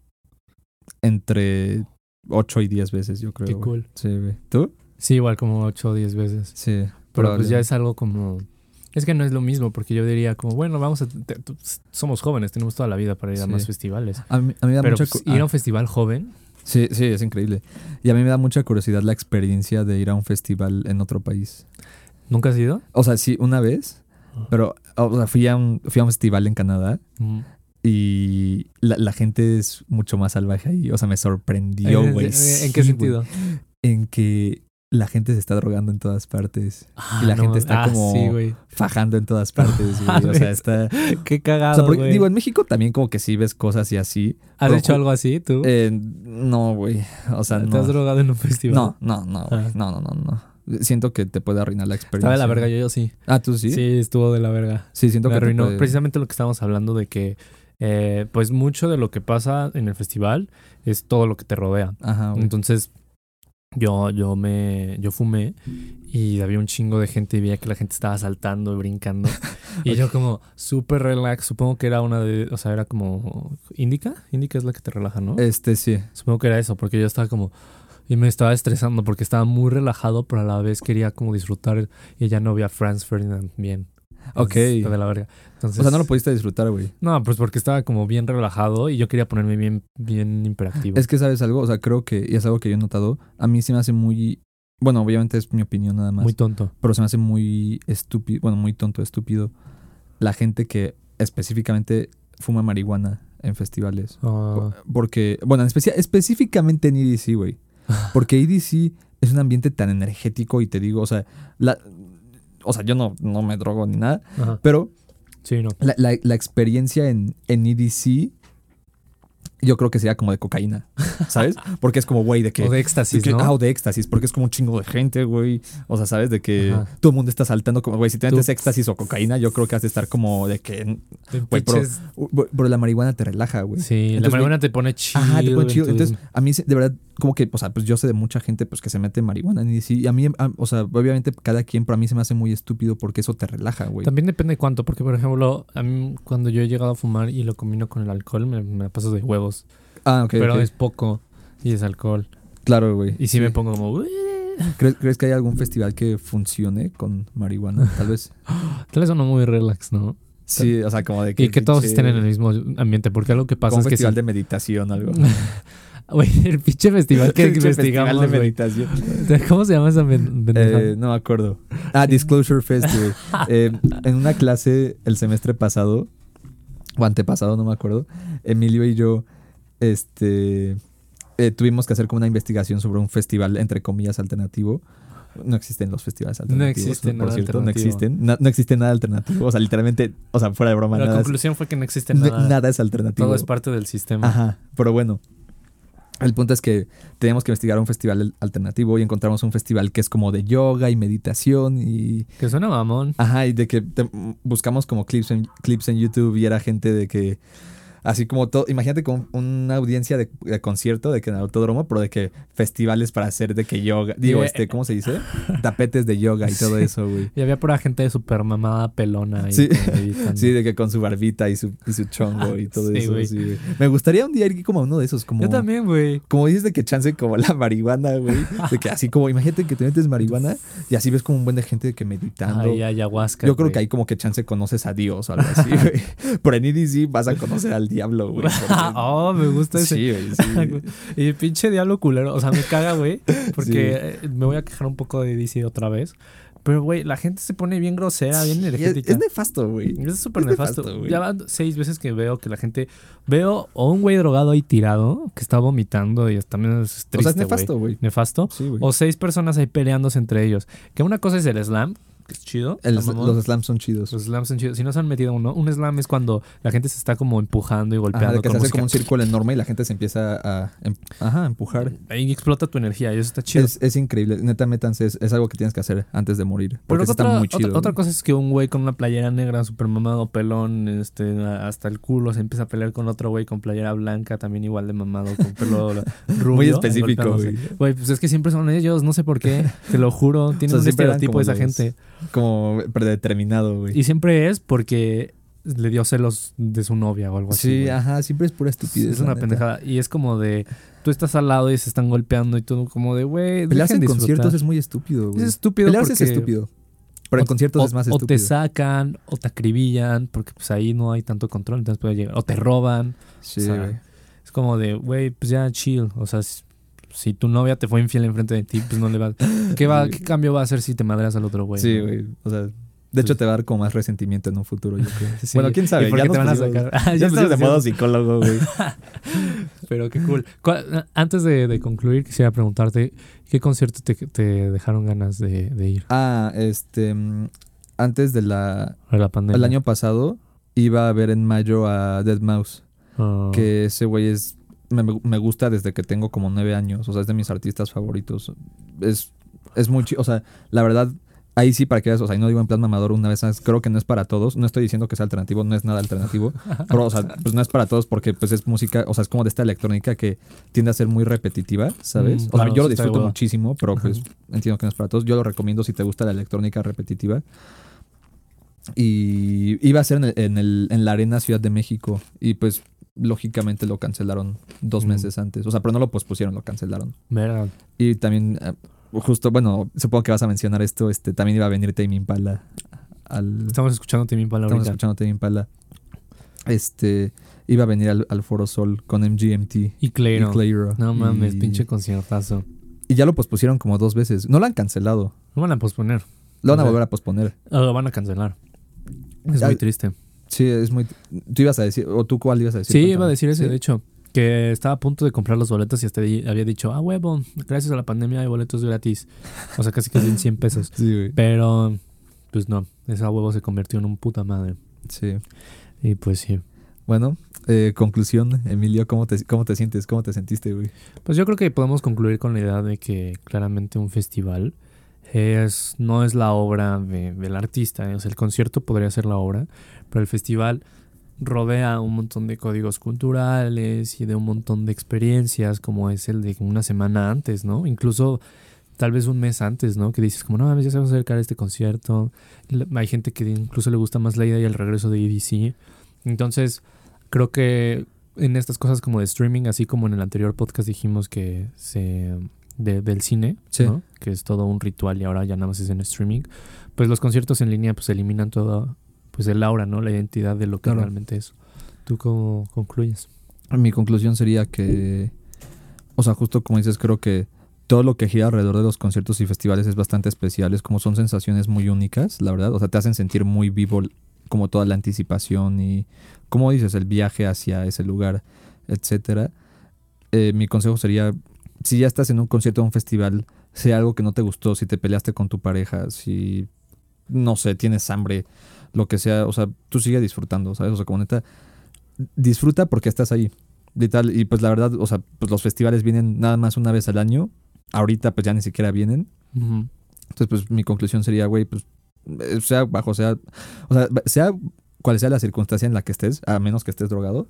entre 8 y 10 veces, yo creo. Qué cool. Sí, güey. ¿Tú? Sí, igual como 8 o 10 veces. Sí. Pero pues ya es algo como... Es que no es lo mismo, porque yo diría como, bueno, vamos a... te- te- somos jóvenes, tenemos toda la vida para ir a más festivales. A mí, a mí me da Pero mucha pues, ir a ah, un festival joven, sí, sí, es increíble. Y a mí me da mucha curiosidad la experiencia de ir a un festival en otro país. ¿nunca has ido? O sea, sí, una vez, Ah. pero o sea, fui a un, fui a un festival en Canadá Mm. Y la, la gente es mucho más salvaje ahí. O sea, me sorprendió, Eh, güey. eh, ¿En qué Sí, sentido? En que la gente se está drogando en todas partes. Ah, Y la no gente está Ah, como- Sí. Fajando en todas partes, güey. O sea, está... Qué O cagado, sea, porque, güey. digo, en México también como que sí ves cosas y así. ¿Has hecho algo así tú? Eh, no, güey. O sea, ¿Te no. has drogado en un festival? No, no, no, güey. Ah. No, no, no, no. Siento que te puede arruinar la experiencia. Estaba de la verga, yo, yo sí. Ah, ¿tú sí? sí. Sí, estuvo de la verga. siento Me que te arruinó puede- precisamente lo que estábamos hablando de que, eh, pues mucho de lo que pasa en el festival es todo lo que te rodea. Ajá, güey. Entonces, yo, yo me, yo fumé y había un chingo de gente y veía que la gente estaba saltando y brincando. y yo como súper relax, supongo que era una de, o sea, era como Indica, Indica es la que te relaja, ¿no? Este sí. Supongo que era eso, porque yo estaba como... Y me estaba estresando porque estaba muy relajado, pero a la vez quería como disfrutar y ya no vi a Franz Ferdinand bien. Ok. Entonces, está de la verga. Entonces, O sea, no lo pudiste disfrutar, güey. No, pues porque estaba como bien relajado y yo quería ponerme bien, bien imperactivo. Es que, ¿sabes algo? O sea, creo que, y es algo que yo he notado, a mí se me hace muy... Bueno, obviamente es mi opinión nada más. muy tonto. pero se me hace muy estúpido, bueno, muy tonto, estúpido, la gente que específicamente fuma marihuana en festivales. Ah, Porque, bueno, en especia- específicamente en EDC, güey. Porque EDC es un ambiente tan energético y te digo, o sea, la, o sea yo no, no me drogo ni nada, ajá. pero Sí, no. la, la- la experiencia en, en EDC yo creo que sería como de cocaína, ¿sabes? Porque es como, güey, de que... O de de éxtasis, que- ¿no? ah, o de éxtasis, porque es como un chingo de gente, güey. O sea, ¿sabes? De que Ajá. todo el mundo está saltando como, güey, si te metes éxtasis o cocaína, yo creo que has de estar como de que... De güey, pero- Pero la marihuana te relaja, güey. Sí, la marihuana te pone chido. Ajá, te pone chido. entonces- a mí, de verdad, como que, o sea, pues yo sé de mucha gente pues que se mete marihuana y sí, y a mí, a- o sea, obviamente cada quien, pero a mí se me hace muy estúpido porque eso te relaja, güey. También depende de cuánto, porque por ejemplo, a mí cuando yo he llegado a fumar y lo combino con el alcohol, me, me paso de huevos. Ah, ok, pero es poco y es alcohol. Claro, güey. Y sí, me pongo como... ¿Crees, crees que hay algún festival que funcione con marihuana? Tal vez. Tal vez uno muy relax, ¿no? Sí, o sea, como de que... Y que todos estén en el mismo ambiente, porque algo que pasa como un es que... festival si- de meditación, algo. Güey, el pinche festival que investigamos, festival de. ¿Cómo se llama esa? Eh, no me acuerdo. Ah, Disclosure Fest, güey. Eh, en una clase el semestre pasado, o antepasado, no me acuerdo, Emilio y yo, este, eh, tuvimos que hacer como una investigación sobre un festival, entre comillas, alternativo. No existen los festivales alternativos. existe por nada cierto, no existen. Na- no existe nada alternativo. O sea, literalmente, o sea, fuera de broma, La nada, es, conclusión fue que no existe nada. nada es alternativo. Todo es parte del sistema. Ajá, pero bueno. El punto es que teníamos que investigar un festival al- alternativo y encontramos un festival que es como de yoga y meditación y... Que suena mamón. Ajá, y de que te- buscamos como clips en, clips en YouTube y era gente de que... Así como todo, imagínate como una audiencia de, de concierto de que en el autódromo, pero de que festivales para hacer de que yoga, digo, este, ¿cómo se dice? Tapetes de yoga y todo Sí. eso, güey. Y había pura gente de super mamada pelona ahí Sí. Sí, de que con su barbita y su, y su chongo y todo Sí, eso. sí, güey. Me gustaría un día ir como a uno de esos, como... Yo también, güey. Como dices de que chance como la marihuana, güey. De que así como, imagínate que te metes marihuana y así ves como un buen de gente de que meditando. Ay, ayahuasca. Yo creo que ahí como que chance conoces a Dios o algo así, güey. Pero en EDC vas a conocer al diablo, güey. oh, me gusta ese. Sí, güey, sí. y pinche diablo culero. O sea, me caga, güey. Porque Sí. eh, me voy a quejar un poco de DC otra vez. Pero, güey, la gente se pone bien grosera, bien es, energética. es nefasto, güey. Es súper nefasto. ya van seis veces que veo que la gente. Veo o un güey drogado ahí tirado que está vomitando y es- también es triste. O sea, es nefasto, güey. Nefasto. Sí. O seis personas ahí peleándose entre ellos. Que una cosa es el slam, es chido. El- los slams son chidos. Los slams son chidos. Si no se han metido uno, un slam es cuando la gente se está como empujando y golpeando. Ajá, de que con se hace música. como un círculo enorme y la gente se empieza a, em- ajá, empujar. Ahí explota tu energía y eso está chido. Es, es increíble. Neta, métanse. Es, es algo que tienes que hacer antes de morir. Porque Pero sí está otra, muy otra- chido. otra cosa es que un güey con una playera negra, super mamado, pelón, este, hasta el culo, se empieza a pelear con otro güey con playera blanca, también igual de mamado, con pelo rubio. Muy específico, güey. Güey, pues es que siempre son ellos, no sé por qué, te lo juro. Tienen un siempre eran estereotipo como esa los- gente. Como predeterminado, güey. Y siempre es porque le dio celos de su novia o algo así. Sí, güey. ajá, siempre es pura estupidez. Es una neta. pendejada. Y es como de, tú estás al lado y se están golpeando y todo como de, güey, Pelearse en disfrutar. conciertos es muy estúpido, güey. Es estúpido Pelearse porque... es estúpido. Pero en o- conciertos o- es más O estúpido. te sacan, o te acribillan, porque pues ahí no hay tanto control, entonces puede llegar. O te roban. Sí, o sea, güey. Es como de, güey, pues ya chill. O sea, si tu novia te fue infiel enfrente de ti, pues no le va. ¿Qué, va. ¿qué cambio va a hacer si te madreas al otro güey? Sí, güey. O sea, de hecho te va a dar como más resentimiento en un futuro, yo creo. Sí. Bueno, quién sabe. ¿Y por ya qué te van a sacar? Ah, Ya estás de modo psicólogo, güey. Pero qué cool. ¿Cuál- Antes de, de concluir, quisiera preguntarte, ¿qué concierto te, te dejaron ganas de, de ir Ah, este. Antes de la. a la pandemia? El año pasado iba a ver en mayo a Dead Mouse. Ah, Que ese güey es. Me, me gusta desde que tengo como nueve años. O sea, es de mis artistas favoritos. Es, es muy chido. O sea, la verdad, ahí sí para que veas. O sea, y no digo en plan mamador una vez más. Creo que no es para todos. No estoy diciendo que sea alternativo, no es nada alternativo. pero, o sea, pues no es para todos porque pues es música. O sea, es como de esta electrónica que tiende a ser muy repetitiva, ¿sabes? Mm, o claro, sea, yo lo disfruto muchísimo, pero pues entiendo que no es para todos. Yo lo recomiendo si te gusta la electrónica repetitiva. Y iba a ser en, el- en, el- en la Arena Ciudad de México. Y pues lógicamente lo cancelaron dos Mm. meses antes. O sea, pero no lo pospusieron, lo cancelaron. Verga. Y también, eh, justo, bueno, supongo que vas a mencionar esto. Este, también iba a venir Tame Impala al. Estamos escuchando también Estamos palabras. escuchando Tame Impala. Este, iba a venir al, al Foro Sol con MGMT. Y. Clairo. No mames, Y- pinche conciertazo. Y ya lo pospusieron como dos veces. No lo han cancelado. Lo van a posponer. Lo van a O sea, volver a posponer. Lo van a cancelar. Es muy triste. Sí, es muy. Tú ibas a decir, o tú cuál ibas a decir. Sí, iba a decir ese, ¿Sí? de hecho. Que estaba a punto de comprar los boletos y hasta había dicho, ah, huevo, gracias a la pandemia hay boletos gratis. O sea, casi casi en 100 pesos. Sí, güey. Pero, pues no, esa huevo se convirtió en un puta madre. Sí. Y pues sí. Bueno, eh, conclusión, Emilio, ¿cómo te, ¿cómo te sientes? ¿Cómo te sentiste, güey? Pues yo creo que podemos concluir con la idea de que claramente un festival es no es la obra de- del artista. ¿eh? O sea, el concierto podría ser la obra, pero el festival rodea un montón de códigos culturales y de un montón de experiencias, como es el de una semana antes, ¿no? Incluso tal vez un mes antes, ¿no? Que dices como, no, ya se va a acercar este concierto. Hay gente que incluso le gusta más la idea y el regreso de EDC. Entonces, creo que en estas cosas como de streaming, así como en el anterior podcast dijimos que se de- del cine, Sí. ¿no? que es todo un ritual y ahora ya nada más es en streaming, pues los conciertos en línea pues eliminan todo pues el aura, ¿no? La identidad de lo que Claro. realmente es. ¿Tú cómo concluyes? Mi conclusión sería que, o sea, justo como dices, creo que todo lo que gira alrededor de los conciertos y festivales es bastante especial, es como son sensaciones muy únicas, la verdad, o sea, te hacen sentir muy vivo como toda la anticipación y, como dices, el viaje hacia ese lugar, etcétera. Eh, mi consejo sería, si ya estás en un concierto o un festival, sea algo que no te gustó, si te peleaste con tu pareja, si, no sé, tienes hambre, lo que sea, o sea, tú sigue disfrutando, ¿sabes? O sea, como neta, disfruta porque estás ahí. Y tal, y pues la verdad, o sea, pues los festivales vienen nada más una vez al año. Ahorita pues ya ni siquiera vienen. Entonces, pues mi conclusión sería, güey, pues eh, sea bajo, sea, o sea, sea cual sea la circunstancia en la que estés, a menos que estés drogado,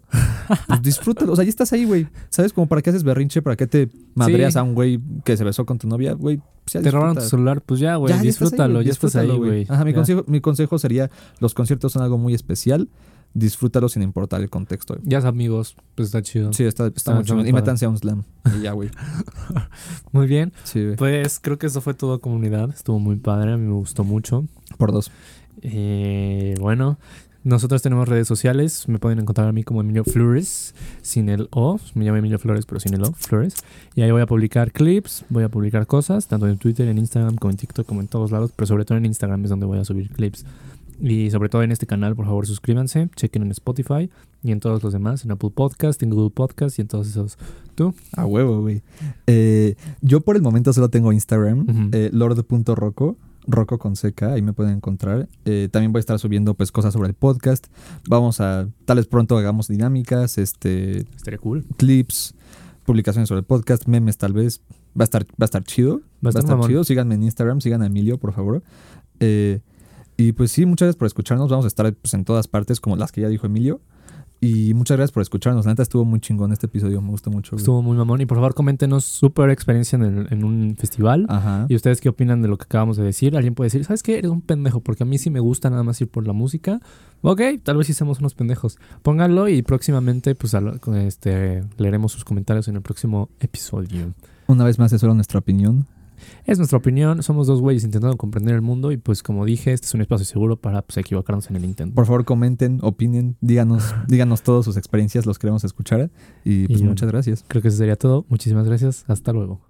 pues disfrútalo. O sea, ya estás ahí, güey. ¿Sabes? Como para qué haces berrinche, para qué te madreas Sí. a un güey que se besó con tu novia, güey. pues Te robaron tu celular, pues ya, güey, disfrútalo, ya estás ahí, güey. Ajá, mi Ya. consejo, mi consejo sería, los conciertos son algo muy especial, disfrútalo sin importar el contexto. Ya es amigos, pues está chido. Sí, está, está Está- muy muy Y métanse a un slam. Y ya, güey. Muy bien. Sí, güey. Pues creo que eso fue todo comunidad. Estuvo muy padre, a mí me gustó mucho. Por dos. Eh, bueno, nosotros tenemos redes sociales. Me pueden encontrar a mí como Emilio Flores, sin el O. Me llamo Emilio Flores, pero sin el O, Flores. Y ahí voy a publicar clips, voy a publicar cosas, tanto en Twitter, en Instagram, como en TikTok, como en todos lados. Pero sobre todo en Instagram es donde voy a subir clips. Y sobre todo en este canal, por favor, suscríbanse. Chequen en Spotify y en todos los demás, en Apple Podcast, en Google Podcast y en todos esos. A huevo, güey. Eh, yo por el momento solo tengo Instagram, Ujú. eh, lord.rocco, Rocco con CK, ahí me pueden encontrar. Eh, también voy a estar subiendo pues cosas sobre el podcast. Vamos a, tal vez pronto hagamos dinámicas, este, Estaría cool. clips, publicaciones sobre el podcast, memes tal vez. Va a estar, va a estar chido. Va a estar chido. Síganme en Instagram, sigan a Emilio, por favor. Eh, y pues sí, muchas gracias por escucharnos. Vamos a estar pues, en todas partes, como las que ya dijo Emilio. Y muchas gracias por escucharnos. La neta estuvo muy chingón este episodio, me gustó mucho. güey. Estuvo muy mamón. Y por favor, coméntenos su peor experiencia en, el- en un festival. Ajá. ¿Y ustedes qué opinan de lo que acabamos de decir? Alguien puede decir, ¿sabes qué? Eres un pendejo, porque a mí sí me gusta nada más ir por la música. Ok, tal vez sí somos unos pendejos. Pónganlo y próximamente, pues, este, leeremos sus comentarios en el próximo episodio. Una vez más, es solo nuestra opinión. Es nuestra opinión, somos dos güeyes intentando comprender el mundo y pues como dije, este es un espacio seguro para pues, equivocarnos en el intento. Por favor, comenten, opinen, díganos, díganos todas sus experiencias, los queremos escuchar. Y pues Y muchas gracias. Creo que eso sería todo. Muchísimas gracias. Hasta luego.